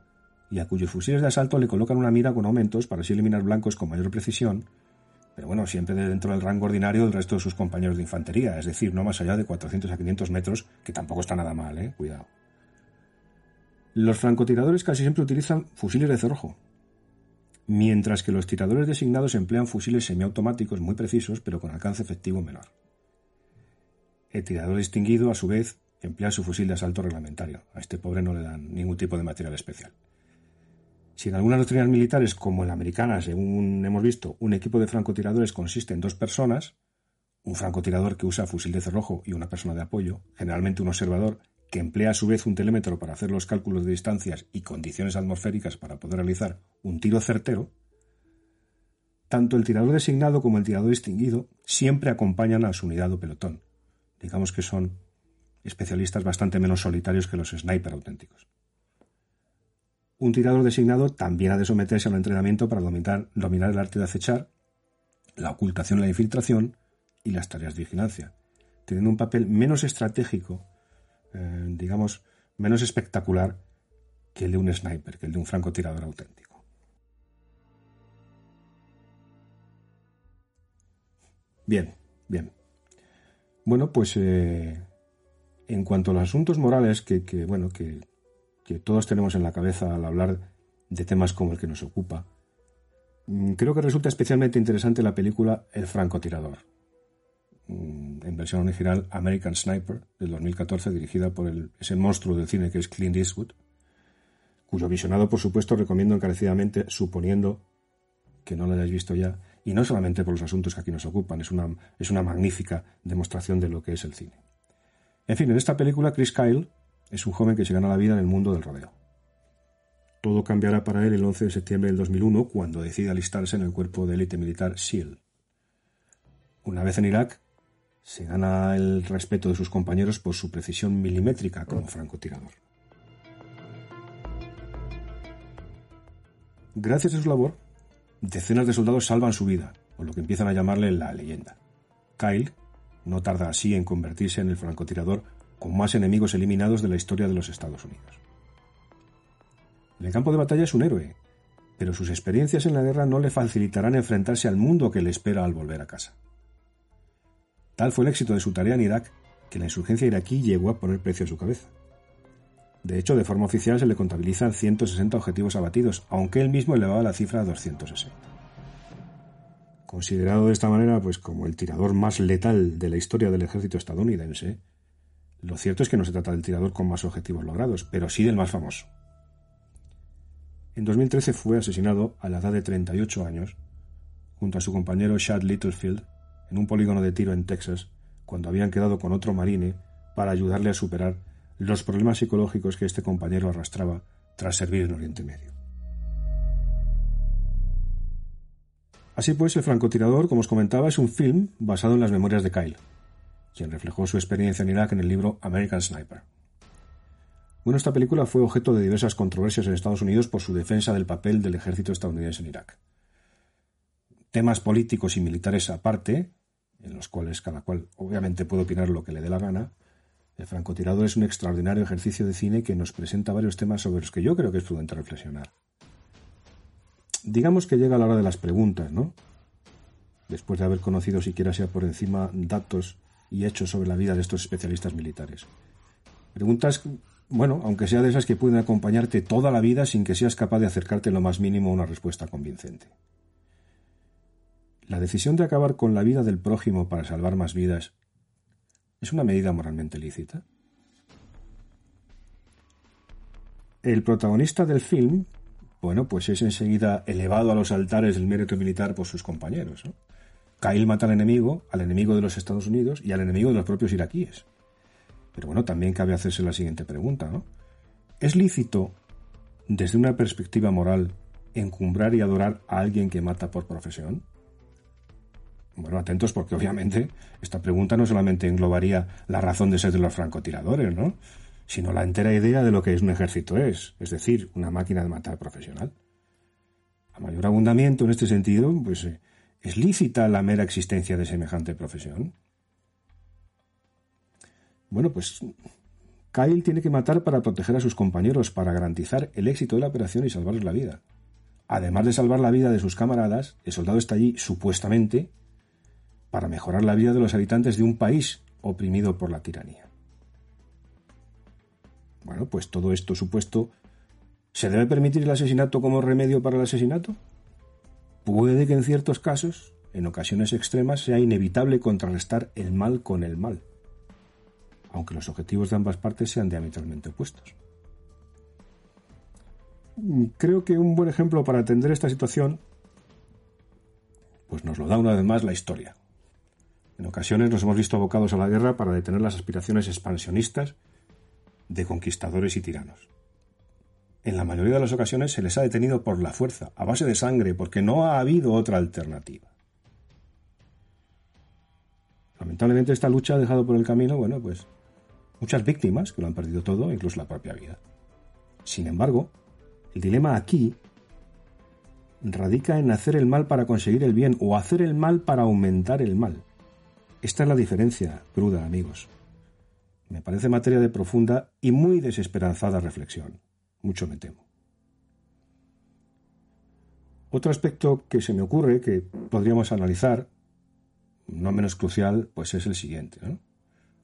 A: y a cuyos fusiles de asalto le colocan una mira con aumentos para así eliminar blancos con mayor precisión, pero bueno, siempre dentro del rango ordinario del resto de sus compañeros de infantería, es decir, no más allá de 400 a 500 metros, que tampoco está nada mal, ¿eh? Cuidado. Los francotiradores casi siempre utilizan fusiles de cerrojo, mientras que los tiradores designados emplean fusiles semiautomáticos muy precisos, pero con alcance efectivo menor. El tirador distinguido, a su vez, emplea su fusil de asalto reglamentario. A este pobre no le dan ningún tipo de material especial. Si en algunas doctrinas militares, como en la americana, según hemos visto, un equipo de francotiradores consiste en dos personas, un francotirador que usa fusil de cerrojo y una persona de apoyo, generalmente un observador que emplea a su vez un telémetro para hacer los cálculos de distancias y condiciones atmosféricas para poder realizar un tiro certero, tanto el tirador designado como el tirador distinguido siempre acompañan a su unidad o pelotón. Digamos que son especialistas bastante menos solitarios que los sniper auténticos. Un tirador designado también ha de someterse al entrenamiento para dominar, el arte de acechar, la ocultación, la infiltración y las tareas de vigilancia, teniendo un papel menos estratégico, eh, digamos, menos espectacular que el de un sniper, que el de un francotirador auténtico. Bien, bien. Bueno, pues eh, en cuanto a los asuntos morales que, que bueno, que, que todos tenemos en la cabeza al hablar de temas como el que nos ocupa, mm, creo que resulta especialmente interesante la película El francotirador, mm, en versión original American Sniper, del 2014, dirigida por el, ese monstruo del cine que es Clint Eastwood, cuyo visionado, por supuesto, recomiendo encarecidamente, suponiendo que no lo hayáis visto ya, y no solamente por los asuntos que aquí nos ocupan, es una, es una magnífica demostración de lo que es el cine. En fin, en esta película Chris Kyle es un joven que se gana la vida en el mundo del rodeo. Todo cambiará para él el 11 de septiembre del 2001 cuando decide alistarse en el cuerpo de élite militar SEAL. Una vez en Irak, se gana el respeto de sus compañeros por su precisión milimétrica como francotirador. Gracias a su labor, decenas de soldados salvan su vida, por lo que empiezan a llamarle la leyenda. Kyle no tarda así en convertirse en el francotirador con más enemigos eliminados de la historia de los Estados Unidos. En el campo de batalla es un héroe, pero sus experiencias en la guerra no le facilitarán enfrentarse al mundo que le espera al volver a casa. Tal fue el éxito de su tarea en Irak que la insurgencia iraquí llegó a poner precio a su cabeza. De hecho, de forma oficial se le contabilizan 160 objetivos abatidos, aunque él mismo elevaba la cifra a 260. Considerado de esta manera pues como el tirador más letal de la historia del ejército estadounidense, Lo cierto es que no se trata del tirador con más objetivos logrados, pero sí del más famoso. En 2013 fue asesinado a la edad de 38 años, junto a su compañero Chad Littlefield, en un polígono de tiro en Texas, cuando habían quedado con otro marine para ayudarle a superar los problemas psicológicos que este compañero arrastraba tras servir en Oriente Medio. Así pues, El francotirador, como os comentaba, es un film basado en las memorias de Kyle, quien reflejó su experiencia en Irak en el libro American Sniper. Bueno, esta película fue objeto de diversas controversias en Estados Unidos por su defensa del papel del ejército estadounidense en Irak. Temas políticos y militares aparte, en los cuales cada cual obviamente puede opinar lo que le dé la gana, el francotirador es un extraordinario ejercicio de cine que nos presenta varios temas sobre los que yo creo que es prudente reflexionar. Digamos que llega la hora de las preguntas, ¿no? Después de haber conocido siquiera sea por encima datos y hechos sobre la vida de estos especialistas militares. Preguntas, bueno, aunque sea de esas que pueden acompañarte toda la vida sin que seas capaz de acercarte lo más mínimo a una respuesta convincente. La decisión de acabar con la vida del prójimo para salvar más vidas es una medida moralmente lícita. El protagonista del film, bueno, pues es enseguida elevado a los altares del mérito militar por sus compañeros. ¿no? Kyle mata al enemigo, al enemigo de los Estados Unidos y al enemigo de los propios iraquíes. Pero bueno, también cabe hacerse la siguiente pregunta, ¿no? ¿Es lícito, desde una perspectiva moral, encumbrar y adorar a alguien que mata por profesión? Bueno, atentos porque obviamente esta pregunta no solamente englobaría la razón de ser de los francotiradores, ¿no? sino la entera idea de lo que es un ejército es, es decir, una máquina de matar profesional. A mayor abundamiento en este sentido, pues eh, ¿es lícita la mera existencia de semejante profesión? Bueno, pues Kyle tiene que matar para proteger a sus compañeros, para garantizar el éxito de la operación y salvarles la vida. Además de salvar la vida de sus camaradas, el soldado está allí supuestamente para mejorar la vida de los habitantes de un país oprimido por la tiranía. Bueno, pues todo esto supuesto, ¿se debe permitir el asesinato como remedio para el asesinato? Puede que en ciertos casos, en ocasiones extremas, sea inevitable contrarrestar el mal con el mal, aunque los objetivos de ambas partes sean diametralmente opuestos. Creo que un buen ejemplo para atender esta situación pues nos lo da una vez más la historia. En ocasiones nos hemos visto abocados a la guerra para detener las aspiraciones expansionistas de conquistadores y tiranos. En la mayoría de las ocasiones se les ha detenido por la fuerza, a base de sangre, porque no ha habido otra alternativa. Lamentablemente esta lucha ha dejado por el camino, bueno, pues muchas víctimas que lo han perdido todo, incluso la propia vida. Sin embargo, el dilema aquí radica en hacer el mal para conseguir el bien o hacer el mal para aumentar el mal. Esta es la diferencia cruda, amigos. Me parece materia de profunda y muy desesperanzada reflexión. Mucho me temo. Otro aspecto que se me ocurre que podríamos analizar, no menos crucial, pues es el siguiente.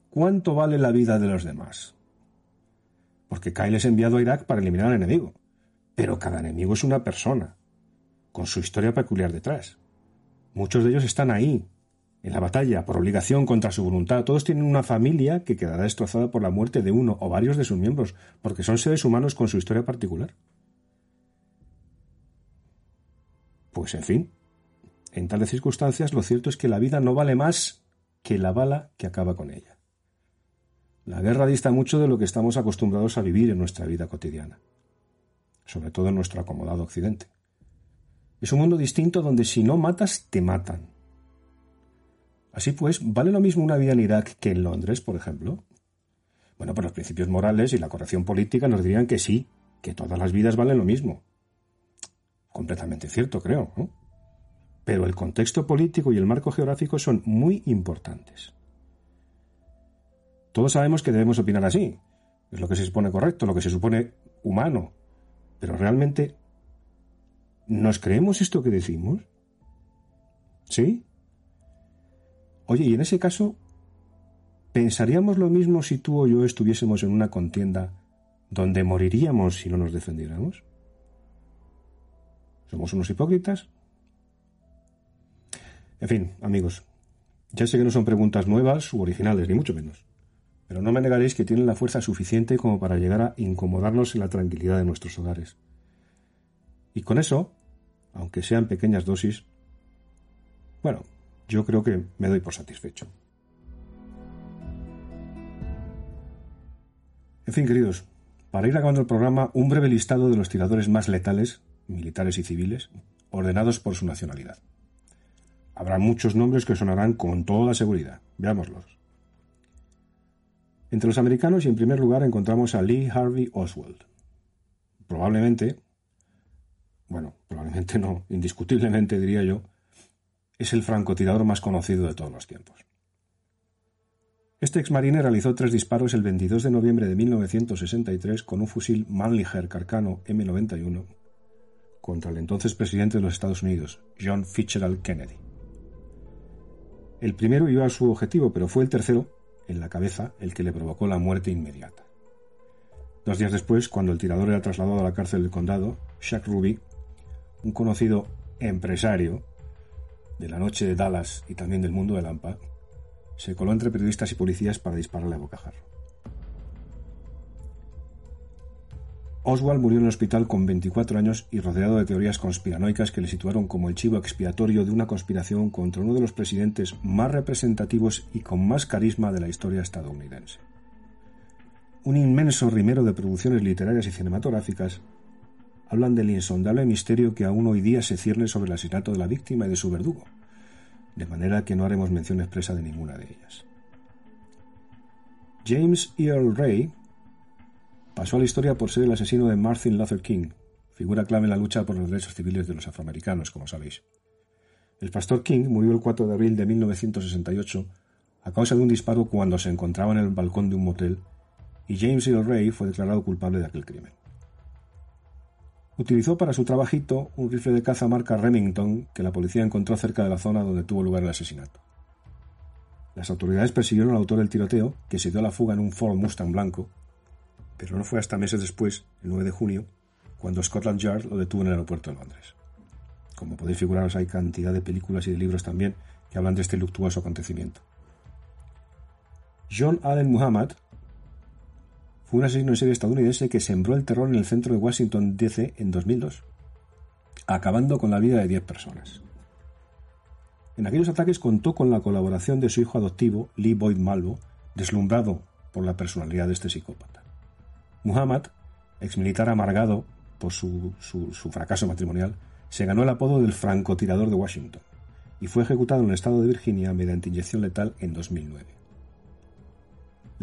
A: ¿Cuánto vale la vida de los demás? Porque Kyle es enviado a Irak para eliminar al enemigo. Pero cada enemigo es una persona, con su historia peculiar detrás. Muchos de ellos están ahí, en la batalla, por obligación contra su voluntad, todos tienen una familia que quedará destrozada por la muerte de uno o varios de sus miembros, porque son seres humanos con su historia particular. Pues en fin, en tales circunstancias lo cierto es que la vida no vale más que la bala que acaba con ella. La guerra dista mucho de lo que estamos acostumbrados a vivir en nuestra vida cotidiana, sobre todo en nuestro acomodado occidente. Es un mundo distinto donde si no matas, te matan Así pues, ¿vale lo mismo una vida en Irak que en Londres, por ejemplo? Bueno, pues los principios morales y la corrección política nos dirían que sí, que todas las vidas valen lo mismo. Completamente cierto, creo. Pero el contexto político y el marco geográfico son muy importantes. Todos sabemos que debemos opinar así. Es lo que se supone correcto, lo que se supone humano. Pero realmente, ¿nos creemos esto que decimos? ¿Sí? Oye, y en ese caso, ¿pensaríamos lo mismo si tú o yo estuviésemos en una contienda donde moriríamos si no nos defendiéramos? ¿Somos unos hipócritas? En fin, amigos, ya sé que no son preguntas nuevas u originales, ni mucho menos. pero no me negaréis que tienen la fuerza suficiente como para llegar a incomodarnos en la tranquilidad de nuestros hogares. Y con eso, aunque sean pequeñas dosis, bueno, yo creo que me doy por satisfecho. En fin, queridos, para ir acabando el programa, un breve listado de los tiradores más letales, militares y civiles, ordenados por su nacionalidad. Habrá muchos nombres que sonarán con toda seguridad. Veámoslos. Entre los americanos y en primer lugar encontramos a Lee Harvey Oswald. Probablemente, bueno, probablemente no, indiscutiblemente diría yo, es el francotirador más conocido de todos los tiempos. Este exmarine realizó tres disparos el 22 de noviembre de 1963 con un fusil Mannlicher Carcano M91 contra el entonces presidente de los Estados Unidos, John Fitzgerald Kennedy. El primero iba a su objetivo, pero fue el tercero, en la cabeza, el que le provocó la muerte inmediata. Dos días después, cuando el tirador era trasladado a la cárcel del condado, Shaq Ruby, un conocido empresario de la noche de Dallas y también del mundo de Lampa, se coló entre periodistas y policías para dispararle a bocajarro. Oswald murió en el hospital con 24 años y rodeado de teorías conspiranoicas que le situaron como el chivo expiatorio de una conspiración contra uno de los presidentes más representativos y con más carisma de la historia estadounidense. Un inmenso rimero de producciones literarias y cinematográficas hablan del insondable misterio que aún hoy día se cierne sobre el asesinato de la víctima y de su verdugo, de manera que no haremos mención expresa de ninguna de ellas. James Earl Ray pasó a la historia por ser el asesino de Martin Luther King, figura clave en la lucha por los derechos civiles de los afroamericanos, como sabéis. El pastor King murió el 4 de abril de 1968 a causa de un disparo cuando se encontraba en el balcón de un motel y James Earl Ray fue declarado culpable de aquel crimen. Utilizó para su trabajito un rifle de caza marca Remington que la policía encontró cerca de la zona donde tuvo lugar el asesinato. Las autoridades persiguieron al autor del tiroteo, que se dio a la fuga en un Ford Mustang blanco, pero no fue hasta meses después, el 9 de junio, cuando Scotland Yard lo detuvo en el aeropuerto de Londres. Como podéis figuraros, hay cantidad de películas y de libros también que hablan de este luctuoso acontecimiento. John Allen Muhammad un asesino en serie estadounidense que sembró el terror en el centro de Washington, D.C. en 2002, acabando con la vida de 10 personas. En aquellos ataques contó con la colaboración de su hijo adoptivo, Lee Boyd Malvo, deslumbrado por la personalidad de este psicópata. Muhammad, exmilitar amargado por su, su fracaso matrimonial, se ganó el apodo del francotirador de Washington y fue ejecutado en el estado de Virginia mediante inyección letal en 2009.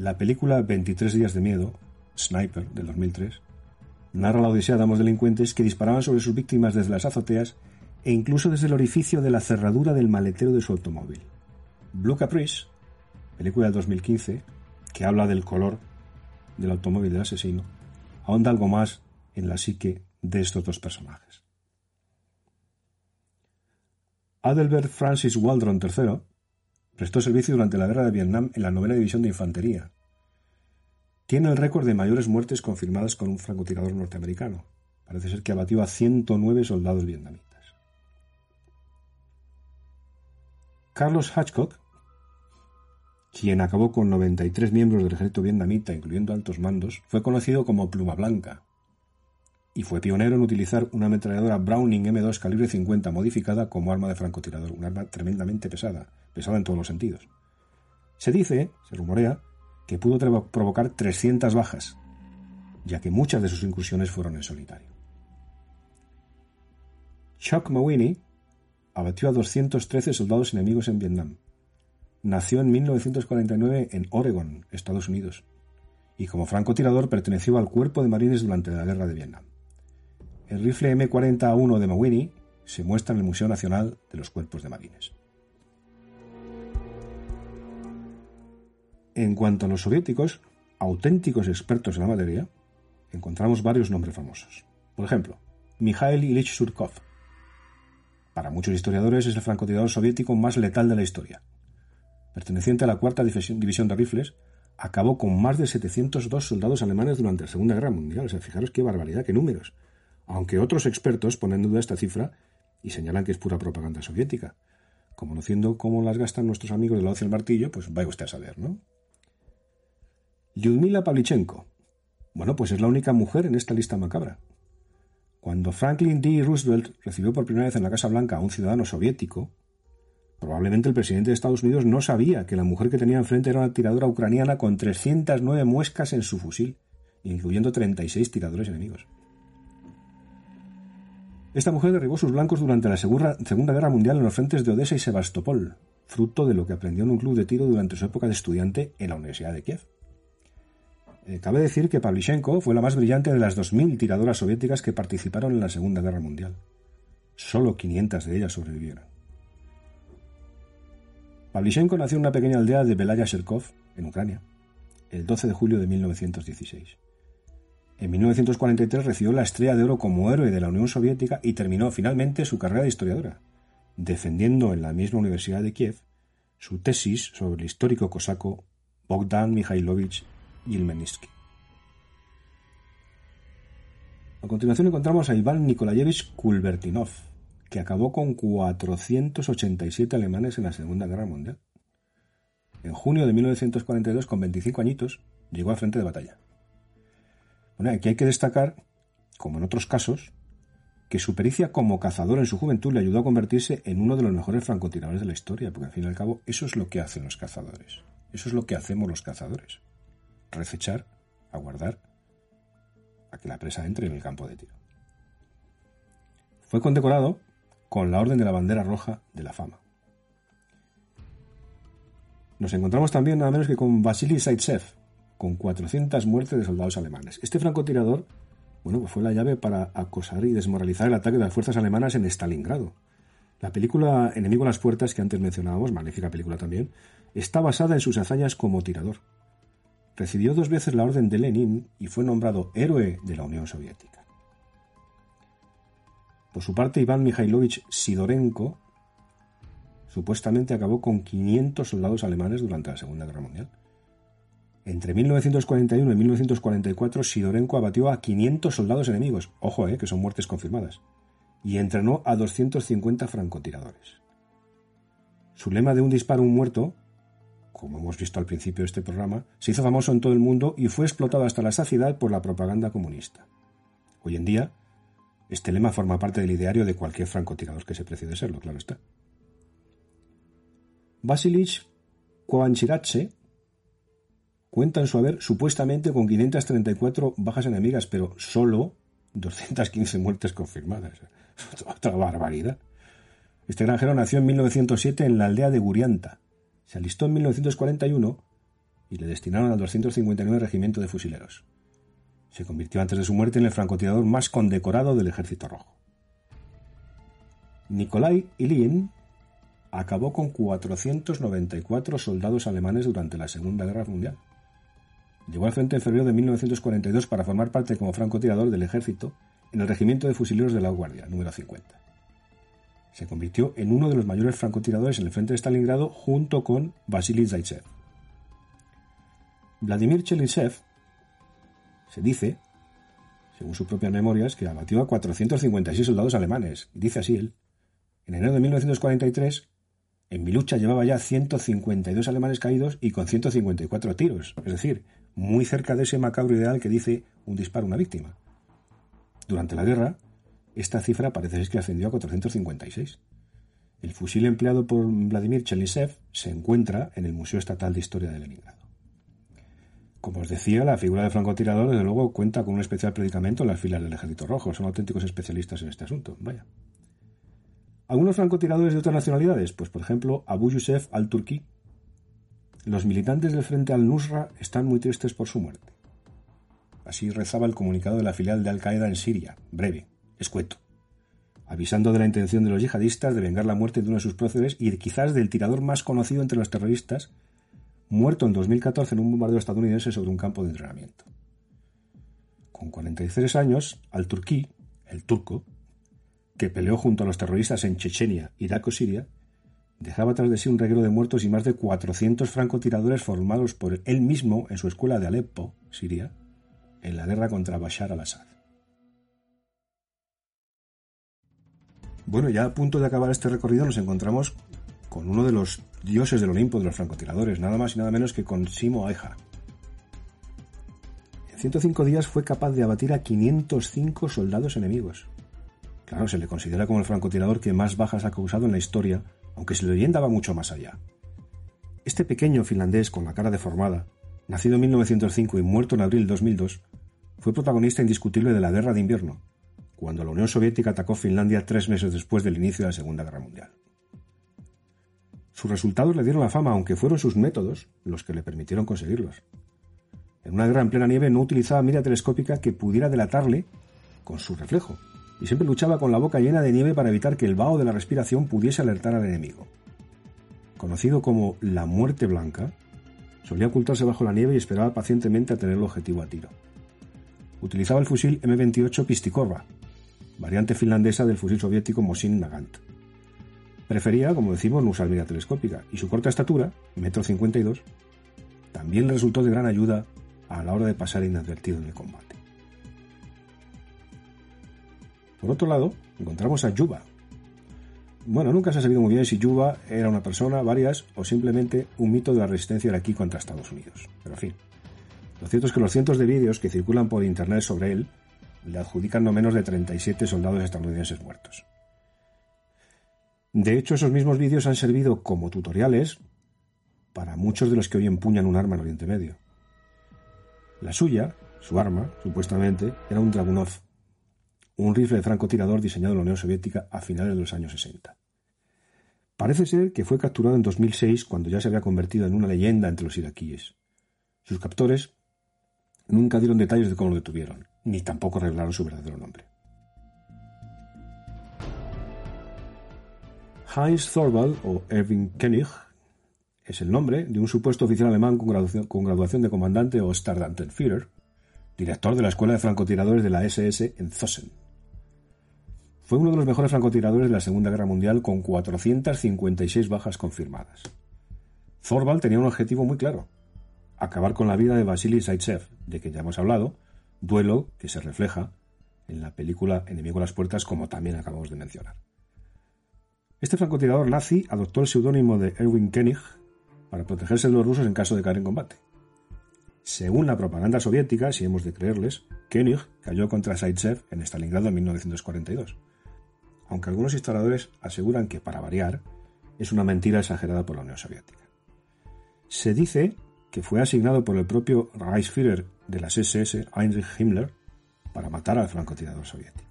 A: La película 23 días de miedo, Sniper, del 2003, narra la odisea de ambos delincuentes que disparaban sobre sus víctimas desde las azoteas e incluso desde el orificio de la cerradura del maletero de su automóvil. Blue Caprice, película del 2015, que habla del color del automóvil del asesino, ahonda algo más en la psique de estos dos personajes. Adelbert Francis Waldron III Prestó servicio durante la Guerra de Vietnam en la novena división de infantería. Tiene el récord de mayores muertes confirmadas con un francotirador norteamericano. Parece ser que abatió a 109 soldados vietnamitas. Carlos Hatchcock, quien acabó con 93 miembros del ejército vietnamita, incluyendo altos mandos, fue conocido como Pluma Blanca y fue pionero en utilizar una ametralladora Browning M2 calibre 50 modificada como arma de francotirador, un arma tremendamente pesada, pesada en todos los sentidos. Se dice, se rumorea, que pudo provocar 300 bajas, ya que muchas de sus incursiones fueron en solitario. Chuck Mawini abatió a 213 soldados enemigos en Vietnam. Nació en 1949 en Oregon, Estados Unidos, y como francotirador perteneció al cuerpo de marines durante la Guerra de Vietnam. El rifle M40A1 de Mawini se muestra en el Museo Nacional de los Cuerpos de Marines. En cuanto a los soviéticos, auténticos expertos en la materia, encontramos varios nombres famosos. Por ejemplo, Mikhail Ilich Surkov. Para muchos historiadores es el francotirador soviético más letal de la historia. Perteneciente a la cuarta división de rifles, acabó con más de 702 soldados alemanes durante la Segunda Guerra Mundial. O sea, fijaros qué barbaridad, qué números. Aunque otros expertos ponen en duda esta cifra y señalan que es pura propaganda soviética. Conociendo cómo las gastan nuestros amigos de la hoz y martillo, pues vaya usted a saber, ¿no? Lyudmila Pavlichenko. Bueno, pues es la única mujer en esta lista macabra. Cuando Franklin D. Roosevelt recibió por primera vez en la Casa Blanca a un ciudadano soviético, probablemente el presidente de Estados Unidos no sabía que la mujer que tenía enfrente era una tiradora ucraniana con 309 muescas en su fusil, incluyendo 36 tiradores enemigos. Esta mujer derribó sus blancos durante la Segunda Guerra Mundial en los frentes de Odessa y Sebastopol, fruto de lo que aprendió en un club de tiro durante su época de estudiante en la Universidad de Kiev. Eh, cabe decir que Pavlichenko fue la más brillante de las 2.000 tiradoras soviéticas que participaron en la Segunda Guerra Mundial. Solo 500 de ellas sobrevivieron. Pavlichenko nació en una pequeña aldea de Belaya Sherkov, en Ucrania, el 12 de julio de 1916. En 1943 recibió la Estrella de Oro como héroe de la Unión Soviética y terminó finalmente su carrera de historiadora, defendiendo en la misma Universidad de Kiev su tesis sobre el histórico cosaco Bogdan Mikhailovich Yelmensky. A continuación encontramos a Iván Nikolayevich Kulbertinov, que acabó con 487 alemanes en la Segunda Guerra Mundial. En junio de 1942, con 25 añitos, llegó al frente de batalla. Aquí hay que destacar, como en otros casos, que su pericia como cazador en su juventud le ayudó a convertirse en uno de los mejores francotiradores de la historia, porque al fin y al cabo eso es lo que hacen los cazadores. Eso es lo que hacemos los cazadores. Recechar, aguardar a que la presa entre en el campo de tiro. Fue condecorado con la Orden de la Bandera Roja de la Fama. Nos encontramos también nada menos que con Vasily Zaitsev, con 400 muertes de soldados alemanes. Este francotirador, bueno, pues fue la llave para acosar y desmoralizar el ataque de las fuerzas alemanas en Stalingrado. La película Enemigo a las puertas, que antes mencionábamos, magnífica película también, está basada en sus hazañas como tirador. Recibió dos veces la Orden de Lenin y fue nombrado héroe de la Unión Soviética. Por su parte, Iván Mikhailovich Sidorenko supuestamente acabó con 500 soldados alemanes durante la Segunda Guerra Mundial. Entre 1941 y 1944, Sidorenko abatió a 500 soldados enemigos, ojo, eh, que son muertes confirmadas, y entrenó a 250 francotiradores. Su lema de un disparo, un muerto, como hemos visto al principio de este programa, se hizo famoso en todo el mundo y fue explotado hasta la saciedad por la propaganda comunista. Hoy en día, este lema forma parte del ideario de cualquier francotirador que se precie de serlo, claro está. Vasilich Coanchirache cuenta en su haber supuestamente con 534 bajas enemigas, pero solo 215 muertes confirmadas. [laughs] Otra barbaridad. Este granjero nació en 1907 en la aldea de Gurianta. Se alistó en 1941 y le destinaron al 259 Regimiento de Fusileros. Se convirtió antes de su muerte en el francotirador más condecorado del Ejército Rojo. Nikolai Ilyin acabó con 494 soldados alemanes durante la Segunda Guerra Mundial. Llegó al frente en febrero de 1942 para formar parte como francotirador del ejército en el Regimiento de Fusileros de la Guardia, número 50. Se convirtió en uno de los mayores francotiradores en el frente de Stalingrado junto con Vasily Zaitsev. Vladimir Chelysev se dice, según sus propias memorias, que abatió a 456 soldados alemanes. Dice así él. En enero de 1943, en mi lucha llevaba ya 152 alemanes caídos y con 154 tiros. Es decir, muy cerca de ese macabro ideal que dice un disparo a una víctima. Durante la guerra, esta cifra parece que ascendió a 456. El fusil empleado por Vladimir Chelysev se encuentra en el Museo Estatal de Historia de Leningrado. Como os decía, la figura de francotirador, desde luego, cuenta con un especial predicamento en las filas del Ejército Rojo. Son auténticos especialistas en este asunto. Vaya. ¿Algunos francotiradores de otras nacionalidades? Pues, por ejemplo, Abu Yusef al-Turki, los militantes del Frente al-Nusra están muy tristes por su muerte. Así rezaba el comunicado de la filial de Al-Qaeda en Siria, breve, escueto, avisando de la intención de los yihadistas de vengar la muerte de uno de sus próceres y quizás del tirador más conocido entre los terroristas, muerto en 2014 en un bombardeo estadounidense sobre un campo de entrenamiento. Con 43 años, al-Turquí, el turco, que peleó junto a los terroristas en Chechenia, Irak o Siria, dejaba tras de sí un reguero de muertos y más de 400 francotiradores formados por él mismo en su escuela de Alepo, Siria, en la guerra contra Bashar al-Assad. Bueno, ya a punto de acabar este recorrido nos encontramos con uno de los dioses del Olimpo de los francotiradores, nada más y nada menos que con Simo Aija. 105 días fue capaz de abatir a 505 soldados enemigos. Claro, se le considera como el francotirador que más bajas ha causado en la historia, aunque su leyenda va mucho más allá. Este pequeño finlandés con la cara deformada, nacido en 1905 y muerto en abril de 2002, fue protagonista indiscutible de la Guerra de Invierno, cuando la Unión Soviética atacó Finlandia tres meses después del inicio de la Segunda Guerra Mundial. Sus resultados le dieron la fama, aunque fueron sus métodos los que le permitieron conseguirlos. En una guerra en plena nieve no utilizaba mira telescópica que pudiera delatarle con su reflejo, y siempre luchaba con la boca llena de nieve para evitar que el vaho de la respiración pudiese alertar al enemigo. Conocido como la muerte blanca, solía ocultarse bajo la nieve y esperaba pacientemente a tener el objetivo a tiro. Utilizaba el fusil M28 Pistikorva, variante finlandesa del fusil soviético Mosin Nagant. Prefería, como decimos, no usar mira telescópica, y su corta estatura, metro 52, también le resultó de gran ayuda a la hora de pasar inadvertido en el combate. Por otro lado, encontramos a Yuba. Bueno, nunca se ha sabido muy bien si Yuba era una persona, varias o simplemente un mito de la resistencia aquí contra Estados Unidos. Pero en fin, lo cierto es que los cientos de vídeos que circulan por internet sobre él le adjudican no menos de 37 soldados estadounidenses muertos. De hecho, esos mismos vídeos han servido como tutoriales para muchos de los que hoy empuñan un arma en Oriente Medio. La suya, su arma, supuestamente, era un Dragunov, un rifle de francotirador diseñado en la Unión Soviética a finales de los años 60. Parece ser que fue capturado en 2006 cuando ya se había convertido en una leyenda entre los iraquíes. Sus captores nunca dieron detalles de cómo lo detuvieron, ni tampoco revelaron su verdadero nombre. Heinz Thorvald o Erwin König es el nombre de un supuesto oficial alemán con graduación, de comandante o Stardantenführer, director de la escuela de francotiradores de la SS en Zossen. Fue uno de los mejores francotiradores de la Segunda Guerra Mundial con 456 bajas confirmadas. Thorvald tenía un objetivo muy claro, acabar con la vida de Vasily Zaitsev, de quien ya hemos hablado, duelo que se refleja en la película Enemigo a las puertas, como también acabamos de mencionar. Este francotirador nazi adoptó el seudónimo de Erwin König para protegerse de los rusos en caso de caer en combate. Según la propaganda soviética, si hemos de creerles, König cayó contra Zaitsev en Stalingrado en 1942, aunque algunos historiadores aseguran que, para variar, es una mentira exagerada por la Unión Soviética. Se dice que fue asignado por el propio Reichsführer de las SS, Heinrich Himmler, para matar al francotirador soviético.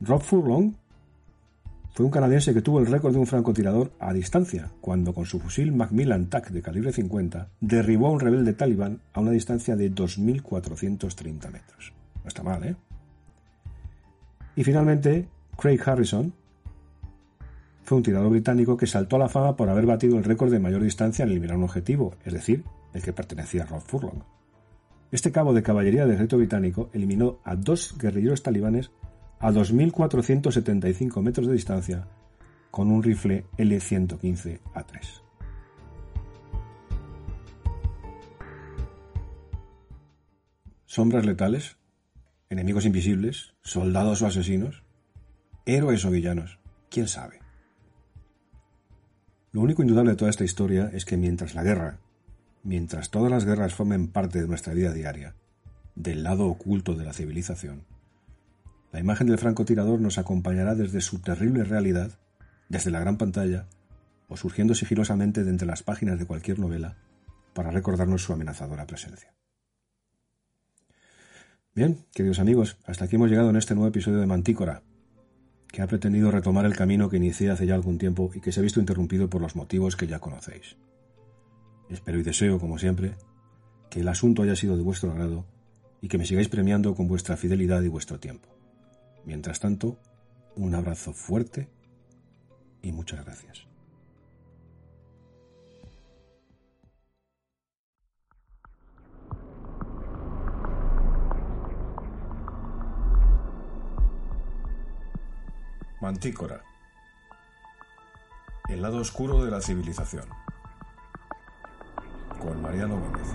A: Rob Furlong fue un canadiense que tuvo el récord de un francotirador a distancia, cuando con su fusil Macmillan TAC de calibre 50 derribó a un rebelde talibán a una distancia de 2.430 metros. No está mal, ¿eh? Y finalmente, Craig Harrison fue un tirador británico que saltó a la fama por haber batido el récord de mayor distancia en eliminar un objetivo, es decir, el que pertenecía a Rob Furlong. Este cabo de caballería del ejército británico eliminó a dos guerrilleros talibanes a 2.475 metros de distancia con un rifle L115A3. Sombras letales, enemigos invisibles, soldados o asesinos, héroes o villanos, quién sabe. Lo único indudable de toda esta historia es que mientras la guerra, mientras todas las guerras formen parte de nuestra vida diaria, del lado oculto de la civilización, la imagen del francotirador nos acompañará desde su terrible realidad, desde la gran pantalla, o surgiendo sigilosamente de entre las páginas de cualquier novela para recordarnos su amenazadora presencia. Bien, queridos amigos, hasta aquí hemos llegado en este nuevo episodio de Mantícora, que ha pretendido retomar el camino que inicié hace ya algún tiempo y que se ha visto interrumpido por los motivos que ya conocéis. Espero y deseo, como siempre, que el asunto haya sido de vuestro agrado y que me sigáis premiando con vuestra fidelidad y vuestro tiempo. Mientras tanto, un abrazo fuerte y muchas gracias. Mantícora. El lado oscuro de la civilización. Con Mariano Gómez.